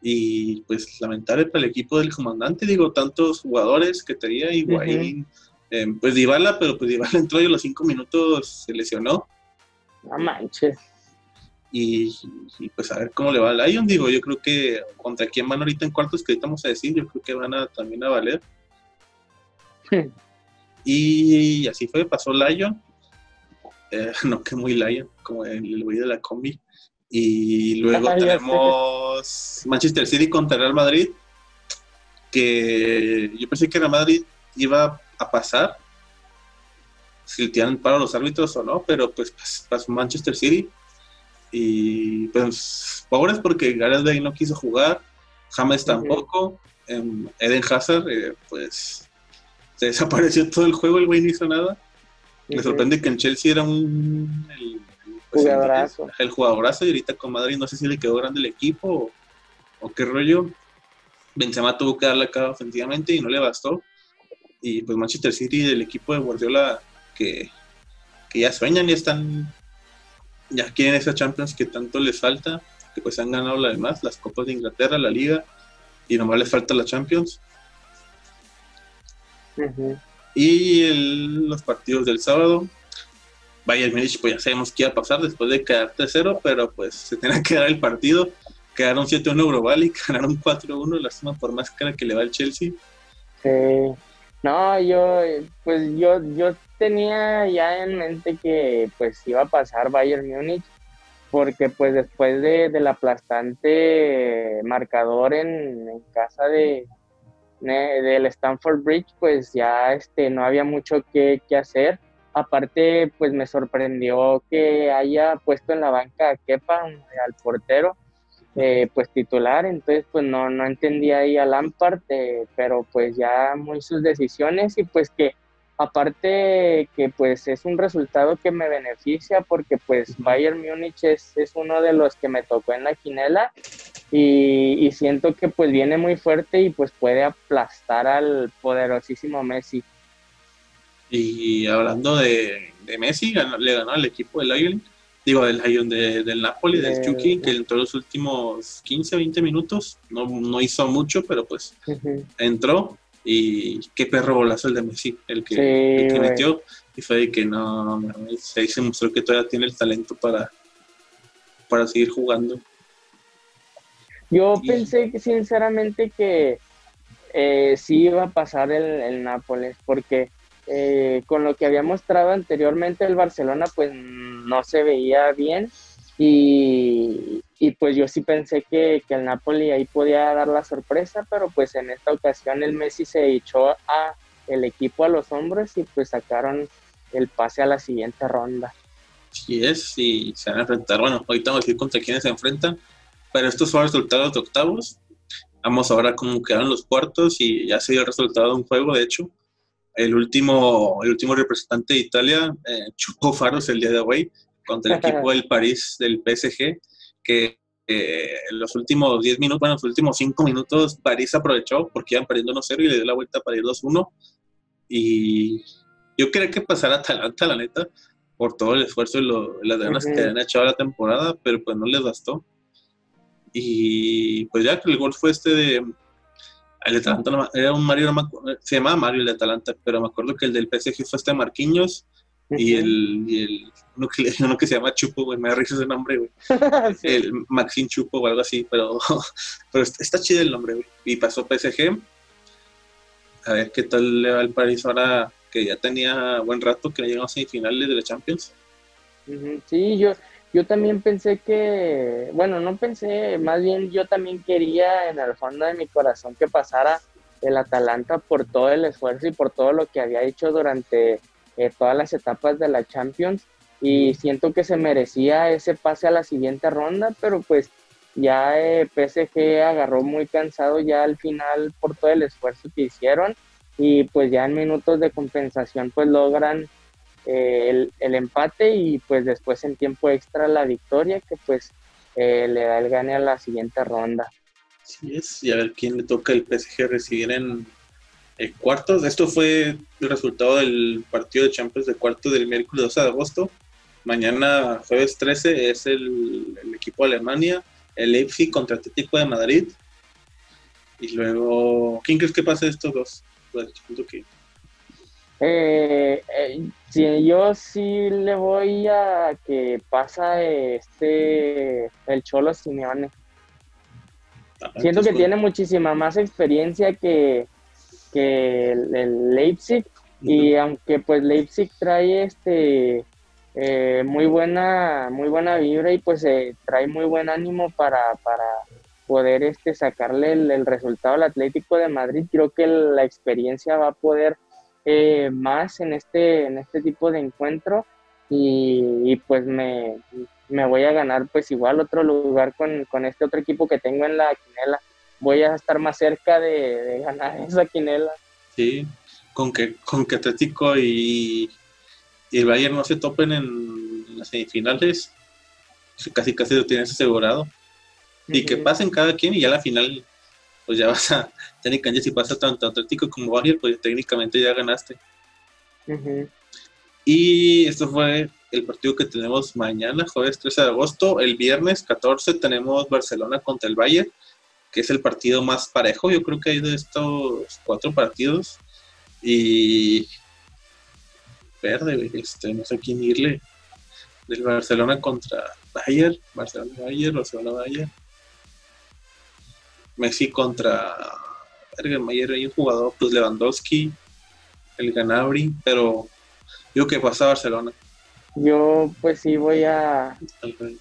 y pues lamentable para el equipo del comandante, digo, tantos jugadores que tenía Higuaín, eh, pues Dybala, pero pues Dybala entró y a los cinco minutos se lesionó. No manches. Y, pues a ver cómo le va al Lion, digo, yo creo que contra quién van ahorita en cuartos que ahorita vamos a decir, yo creo que van a también a valer. *laughs* y así fue, pasó Lion, eh, *laughs* no que muy Lion, como el, el güey de la combi. Y luego tenemos Manchester City contra Real Madrid, que yo pensé que Real Madrid iba a pasar, si tienen para los árbitros o no, pero pues pasó Manchester City. Y pues pobres porque Gareth Bale no quiso jugar, James tampoco, em, Eden Hazard eh, pues se desapareció todo el juego, el güey no hizo nada. Me sorprende que en Chelsea era un pues, Jugadorazo. el, jugadorazo y ahorita con Madrid no sé si le quedó grande el equipo o, o qué rollo. Benzema tuvo que darle acá ofensivamente y no le bastó. Y pues Manchester City, el equipo de Guardiola, que, que ya sueñan, ya están, ya quieren esa Champions que tanto les falta, que pues han ganado la demás, las Copas de Inglaterra, la Liga, y nomás les falta la Champions. Y el- los partidos del sábado, Bayern Múnich, pues ya sabemos que iba a pasar después de quedar 3-0, pero pues se tenía que dar el partido. Quedaron 7-1 Euroval y ganaron 4-1, lástima por más cara que le va el Chelsea. Sí. No, yo, pues yo, yo tenía ya en mente que pues iba a pasar Bayern Múnich, porque pues después de, del aplastante marcador en, casa de, del Stanford Bridge, pues ya este, no había mucho que, que hacer. Aparte, pues me sorprendió que haya puesto en la banca a Kepa, al portero, eh, pues titular, entonces pues no, no entendía ahí a Lampard, eh, pero pues ya muy sus decisiones y pues que aparte que pues es un resultado que me beneficia porque pues Bayern Múnich es, es uno de los que me tocó en la quinela y, y siento que pues viene muy fuerte y pues puede aplastar al poderosísimo Messi. Y hablando de, de Messi, ganó- le ganó al equipo del Lyon, digo, del Lyon, de- del Napoli, del De- Chucky, que entró los últimos 15, 20 minutos. No, no hizo mucho, pero pues entró. Y qué perro golazo el de Messi, el que, Sí, el que metió. Y fue de que no, no, ahí se mostró que todavía tiene el talento para, para seguir jugando. Yo Y- pensé que sinceramente que eh, sí iba a pasar el, el Nápoles, porque eh, con lo que había mostrado anteriormente el Barcelona, pues no se veía bien. Y, pues yo sí pensé que, el Napoli ahí podía dar la sorpresa, pero pues en esta ocasión el Messi se echó a el equipo a los hombros y pues sacaron el pase a la siguiente ronda. Así es, y se van a enfrentar. Bueno, ahorita vamos a decir contra quiénes se enfrentan, pero estos son resultados de octavos. Vamos ahora cómo quedaron los cuartos y ya se dio el resultado de un juego. De hecho, el último, el último representante de Italia eh, chupó faros el día de hoy contra el *laughs* equipo del París, del PSG, que eh, en los últimos 10 minutos, bueno, los últimos 5 minutos, París aprovechó porque iban perdiendo 1-0 y le dio la vuelta para ir 2-1. Y yo quería que pasara Atalanta, la neta, por todo el esfuerzo y lo- las ganas Ujú. que habían echado la temporada, pero pues no les bastó. Y pues ya que el gol fue este de. El de Atalanta no era un Mario, no me se llamaba Mario el de Atalanta, pero me acuerdo que el del PSG fue este Marquinhos y el, y el uno, que, le- *laughs* uno que se llama Chupo, güey, me da risa ese nombre, güey. *laughs* Sí. El Maxine Chupo o algo así, pero, *laughs* pero está, chido el nombre, güey. Y pasó PSG. A ver qué tal le va al París ahora que ya tenía buen rato que no llegamos a semifinales de la Champions. Sí, yo, yo también pensé que, bueno, no pensé, más bien yo también quería en el fondo de mi corazón que pasara el Atalanta por todo el esfuerzo y por todo lo que había hecho durante eh, todas las etapas de la Champions. Y siento que se merecía ese pase a la siguiente ronda, pero pues ya eh, PSG agarró muy cansado ya al final por todo el esfuerzo que hicieron. Y pues ya en minutos de compensación pues logran eh, el, el empate y pues después en tiempo extra la victoria que pues eh, le da el gane a la siguiente ronda. Así es, y a ver quién le toca el PSG recibir en eh, cuartos. Esto fue el resultado del partido de Champions de cuartos del miércoles 12 de agosto. Mañana, jueves 13, es el, el equipo de Alemania, el Leipzig contra Atlético de Madrid. Y luego, ¿quién crees que pase estos dos? Pues, Eh, eh, sí, yo sí le voy a que pasa este el Cholo Simeone. ah, Siento que tiene muchísima más experiencia que, que el, el Leipzig y aunque pues Leipzig trae este eh, muy buena muy buena vibra y pues eh, trae muy buen ánimo para, para poder este sacarle el, el resultado al Atlético de Madrid creo que la experiencia va a poder eh, más en este en este tipo de encuentro y, y, pues me, me voy a ganar pues igual otro lugar con, con este otro equipo que tengo en la quinela. Voy a estar más cerca de, de ganar *laughs* esa quinela. Sí, con que, con que Atlético y, y el Bayern no se topen en las semifinales, casi casi lo tienes asegurado. Y que pasen cada quien y ya a la final, pues ya vas a, técnicamente si pasa tanto Atlético como Bayern, pues técnicamente ya ganaste. Y esto fue el partido que tenemos mañana, jueves 13 de agosto. El viernes 14 tenemos Barcelona contra el Bayern, que es el partido más parejo, yo creo que hay de estos cuatro partidos. Y verde, este, no sé quién irle. Del Barcelona contra Bayern, Barcelona Bayern, Barcelona Bayern. Messi contra el Mayer hay un jugador, pues Lewandowski, el Ganabri, pero yo que pasa a Barcelona. Yo pues sí voy a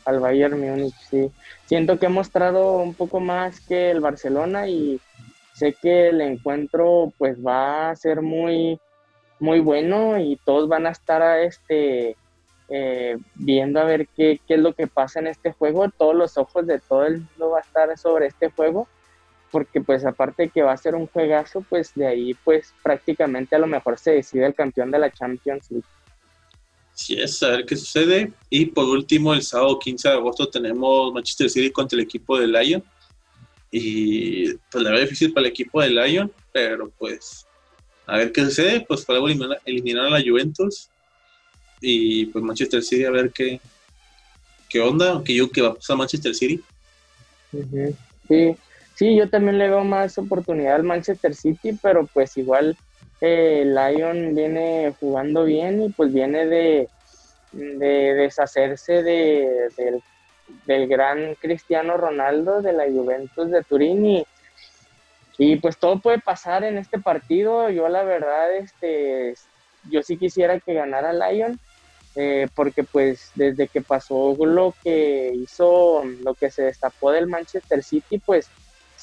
al Bayern Múnich, sí. Siento que he mostrado un poco más que el Barcelona y sé que el encuentro pues va a ser muy muy bueno y todos van a estar este eh, viendo a ver qué, qué, es lo que pasa en este juego. Todos los ojos de todo el mundo va a estar sobre este juego porque pues aparte de que va a ser un juegazo, pues de ahí pues prácticamente a lo mejor se decide el campeón de la Champions League. Sí, es, a ver qué sucede. Y por último, el sábado 15 de agosto tenemos Manchester City contra el equipo de Lyon. Y pues la verdad difícil para el equipo de Lyon, pero pues a ver qué sucede. Pues para eliminar, eliminar a la Juventus. Y pues Manchester City a ver qué, qué onda, aunque yo que va a pasar Manchester City. Sí, sí, yo también le veo más oportunidad al Manchester City, pero pues igual eh, Lyon viene jugando bien y pues viene de, deshacerse de, del, gran Cristiano Ronaldo de la Juventus de Turín y, y pues todo puede pasar en este partido. Yo la verdad, este, yo sí quisiera que ganara Lyon. Eh, porque pues desde que pasó lo que hizo, lo que se destapó del Manchester City, pues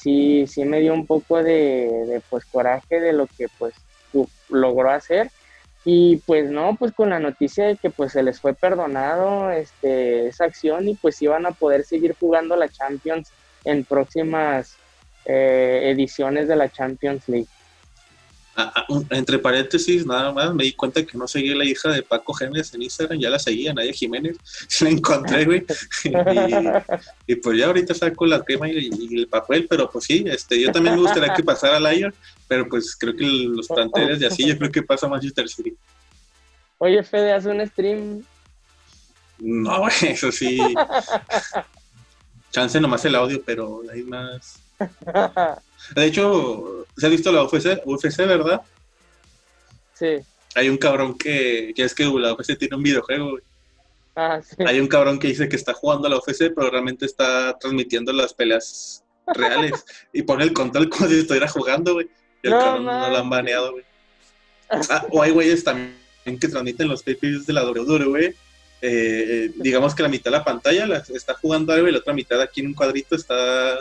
sí, sí me dio un poco de, pues coraje de lo que pues logró hacer. Y pues no, pues con la noticia de que pues se les fue perdonado este, esa acción y pues iban a poder seguir jugando la Champions en próximas eh, ediciones de la Champions League. Ah, entre paréntesis, nada más, me di cuenta que no seguía la hija de Paco Gémez en Instagram, ya la seguía, Nadia Jiménez, *laughs* la encontré, güey. y, pues ya ahorita saco la crema y, el papel, pero pues sí, este, yo también me gustaría que pasara Lion, pero pues creo que los planteles de así, yo creo que pasa Manchester City. Oye, Fede, haz un stream. No, güey, *laughs* eso sí. Chance nomás el audio, pero hay más. *laughs* De hecho, ¿se ha visto la UFC, UFC verdad? Sí. Hay un cabrón que, ya es que la UFC tiene un videojuego, Ah, sí. Hay un cabrón que dice que está jugando a la UFC, pero realmente está transmitiendo las peleas reales y pone el control como si estuviera jugando, güey. Y el cabrón no lo han baneado, güey. Ah, o hay güeyes también que transmiten los pay de la WWE. Eh, eh, digamos que la mitad de la pantalla la, está jugando algo y la otra mitad aquí en un cuadrito está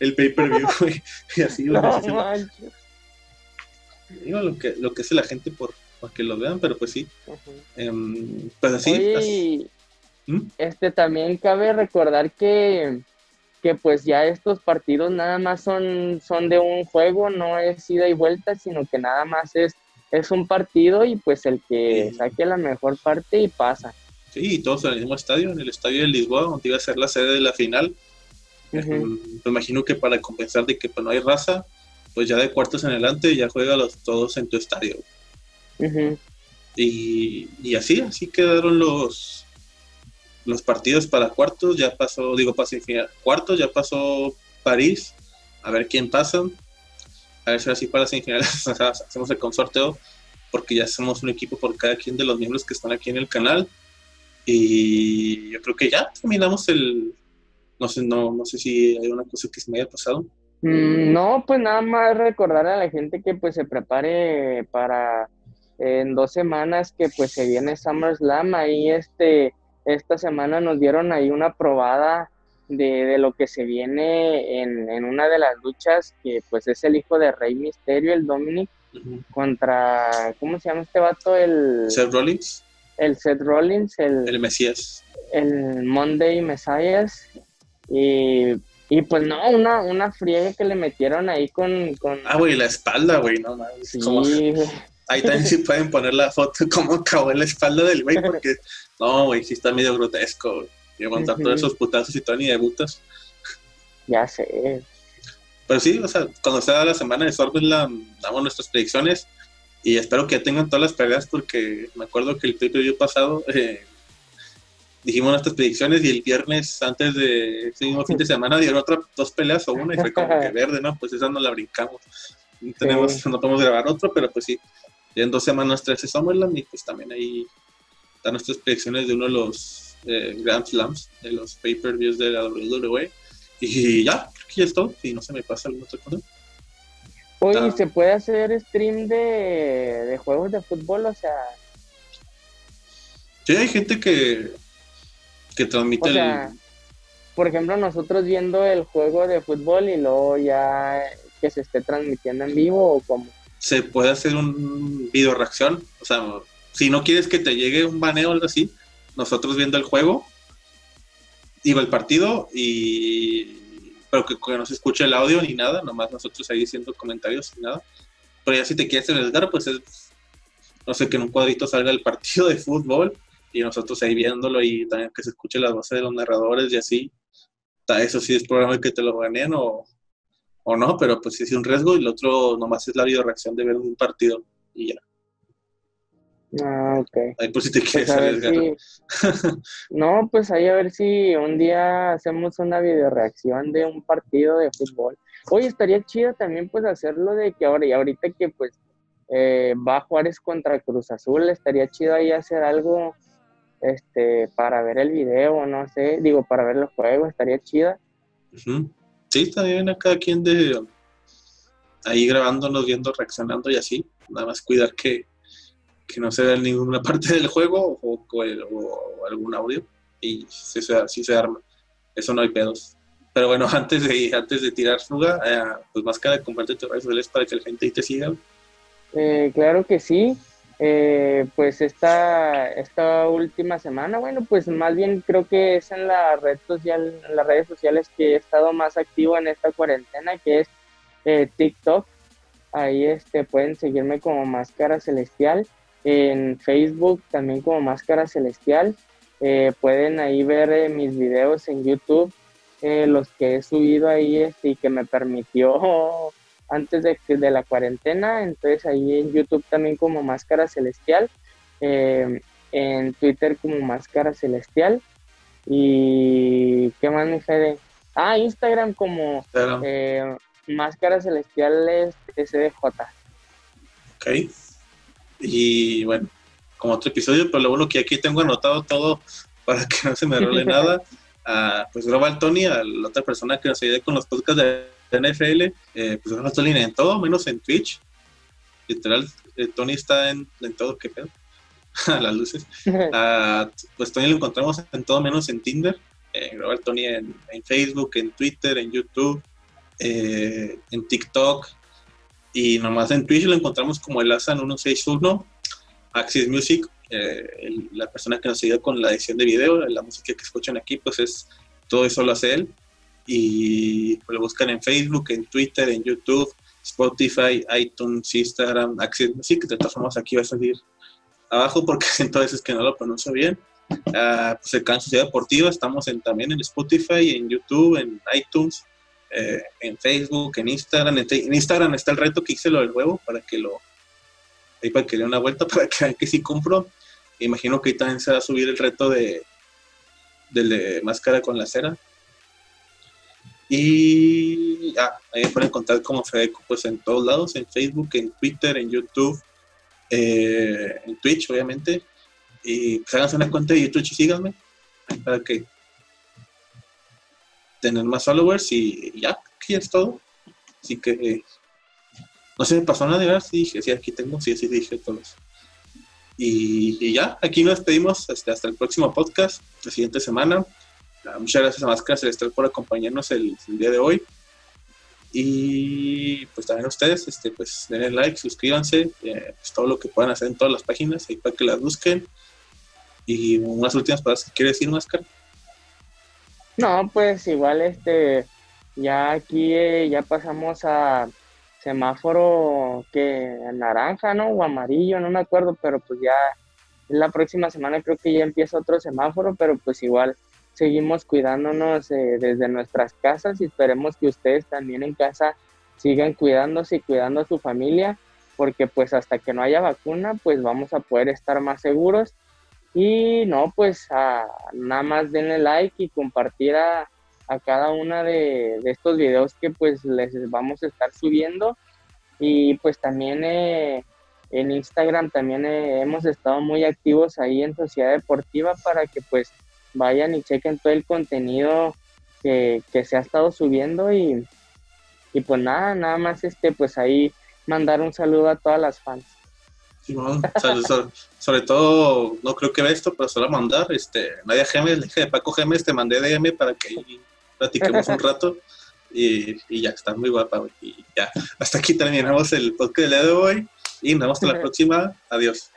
el pay-per-view, *laughs* güey. Y así, No, Digo lo que, lo que hace la gente por, que lo vean, pero pues sí. Em, pues así. ¿Mm? Este también cabe recordar que, que pues ya estos partidos nada más son, son de un juego, no es ida y vuelta, sino que nada más es, es un partido y pues el que saque la mejor parte y pasa. Sí, y todos en el mismo estadio, en el estadio de Lisboa, donde iba a ser la sede de la final. Me imagino que para compensar de que pues, no hay raza, pues ya de cuartos en adelante ya juega los todos en tu estadio. y, así, así quedaron los los partidos para cuartos, ya pasó, digo, para cuartos, ya pasó París, a ver quién pasa, a ver si así para semifinales *laughs* hacemos el consorteo, porque ya somos un equipo por cada quien de los miembros que están aquí en el canal, y yo creo que ya terminamos el, no sé, no, no sé si hay una cosa que se me haya pasado. Mm, no, pues nada más recordar a la gente que pues se prepare para en dos semanas que pues se viene SummerSlam, ahí este, esta semana nos dieron ahí una probada de, lo que se viene en, una de las luchas, que pues es el hijo de Rey Misterio, el Dominic, contra, ¿cómo se llama este vato? El... Seth Rollins. El Seth Rollins, el... El Mesías. El Monday Messias. Y, y pues no, una, una friega que le metieron ahí con... con... Ah, güey, la espalda, güey, no mames. Sí. *laughs* Ahí también sí pueden poner la foto *laughs* cómo acabó en la espalda del güey, porque no, güey, sí está medio grotesco, y aguantar todos esos putazos y todo ni debutas. Ya sé. Pero sí, o sea, cuando sea la semana de Sordland, damos nuestras predicciones y espero que tengan todas las peleas porque me acuerdo que el pay pasado eh, dijimos nuestras predicciones y el viernes antes de ese mismo fin de semana dieron otras dos peleas o una y fue como que *laughs* verde, ¿no? Pues esa no la brincamos. No, tenemos, no podemos grabar otro, pero pues sí, en dos semanas 13 Summerland y pues también ahí están nuestras predicciones de uno de los eh, Grand Slams, de los pay-per-views de la WWE. Y ya, creo que ya es todo, y no se me pasa alguna otra cosa. Oye, ¿se puede hacer stream de, de juegos de fútbol? O sea... Sí, hay gente que, que transmite Por ejemplo, nosotros viendo el juego de fútbol y luego ya que se esté transmitiendo en vivo o como. Se puede hacer un video reacción, o sea, si no quieres que te llegue un baneo o algo así, nosotros viendo el juego, digo el partido y pero que, no se escuche el audio ni nada, nomás nosotros ahí diciendo comentarios y nada. Pero ya si te quieres arriesgar, pues es, no sé, que en un cuadrito salga el partido de fútbol y nosotros ahí viéndolo y también que se escuche la voz de los narradores y así. Eso sí es probable que te lo ganen o, o no, pero pues sí es un riesgo y el otro nomás es la video reacción de ver un partido y ya. Ah, ok. Ahí pues si te pues, quieres arriesgar. *laughs* no, pues ahí a ver si un día hacemos una video reacción de un partido de fútbol. Oye, estaría chido también pues hacerlo de que ahora y ahorita que pues eh, va Juárez contra Cruz Azul, estaría chido ahí hacer algo este, para ver el video, no sé, digo, para ver los juegos, estaría chida. Sí, está bien a cada quien de ahí grabándonos, viendo, reaccionando y así. Nada más cuidar que, no se vea ninguna *laughs* parte del juego o, algún audio y si se, si se arma. Eso no hay pedos. Pero bueno, *laughs* antes de, antes de tirar fuga, eh, pues más que nada, comparte tus redes sociales para que la gente ahí te siga. Eh, claro que sí. Eh, pues esta, esta última semana, bueno, pues más bien creo que es en la red social, en las redes sociales que he estado más activo en esta cuarentena, que es eh, TikTok. Ahí este, pueden seguirme como Máscara Celestial. En Facebook también como Máscara Celestial. Eh, pueden ahí ver mis videos en YouTube, los que he subido ahí este, y que me permitió *laughs* antes de, de la cuarentena, entonces ahí en YouTube también como Máscara Celestial, em, en Twitter como Máscara Celestial y ¿qué más me Fede? Ah, Instagram como eh, Máscara Celestial SDJ. Ok. Y bueno, como otro episodio, pero lo bueno que aquí tengo anotado todo para que no se me role *laughs* nada. Pues Global Tony, a la otra persona que nos ayude con los podcasts de NFL, eh, pues no Tony en todo, menos en Twitch. Literal, eh, Tony está en, todo, qué pedo. *laughs* a las luces. *laughs* Ah, pues Tony lo encontramos en todo menos en Tinder. Eh, grabar Tony en, Facebook, en Twitter, en YouTube, eh, en TikTok. Y nomás en Twitch lo encontramos como el ASAN 161, Axis Music. la persona que nos ayuda con la edición de video, la música que escuchan aquí, pues es todo eso lo hace él y lo buscan en Facebook, en Twitter, en YouTube, Spotify, iTunes, Instagram, Access sí que de todas formas aquí va a salir abajo porque *laughs* siento a veces que no lo pronuncio bien. Uh, pues el Canal Sociedad Deportiva, estamos en, también en Spotify, en YouTube, en iTunes, eh, en Facebook, en Instagram. En, Instagram está el reto que hice lo del huevo para que lo ahí para que dé una vuelta *laughs* para que vean que sí compro. Imagino que ahí también se va a subir el reto de del de máscara con la cera. Y ya, ahí me pueden encontrar como Fedeco pues en todos lados, en Facebook, en Twitter, en YouTube, eh, en Twitch, obviamente. Y háganse una cuenta de YouTube y síganme para que tener más followers y ya, aquí es todo. Así que eh, no se me pasó nada de ver, sí dije, sí, aquí tengo, sí, sí dije todos. Y, y ya, aquí nos despedimos hasta, hasta el próximo podcast, la siguiente semana. Muchas gracias a Máscara Celestial por acompañarnos el, día de hoy. Y pues también a ustedes, este, pues denle like, suscríbanse, eh, pues, todo lo que puedan hacer en todas las páginas, ahí para que las busquen. Y unas últimas palabras que quiere decir, Máscara. No, pues igual este, ya aquí eh, ya pasamos a semáforo que naranja, ¿no? O amarillo, no me acuerdo, pero pues ya la próxima semana creo que ya empieza otro semáforo, pero pues igual seguimos cuidándonos eh, desde nuestras casas y esperemos que ustedes también en casa sigan cuidándose y cuidando a su familia, porque pues hasta que no haya vacuna, pues vamos a poder estar más seguros. Y no, pues nada más denle like y compartir a, cada una de, estos videos que pues les vamos a estar subiendo. Y pues también eh, en Instagram también eh, hemos estado muy activos ahí en Sociedad Deportiva para que pues vayan y chequen todo el contenido que, se ha estado subiendo y, y, pues nada, nada más este pues ahí mandar un saludo a todas las fans. sobre, todo, no creo que vea esto, pero solo mandar, este, Nadia Gemes, de Paco Gemes, te mandé DM para que ahí platiquemos un rato y, y, ya, está muy guapa, y ya, hasta aquí terminamos el podcast del día de hoy y nos vemos hasta la *laughs* próxima, adiós.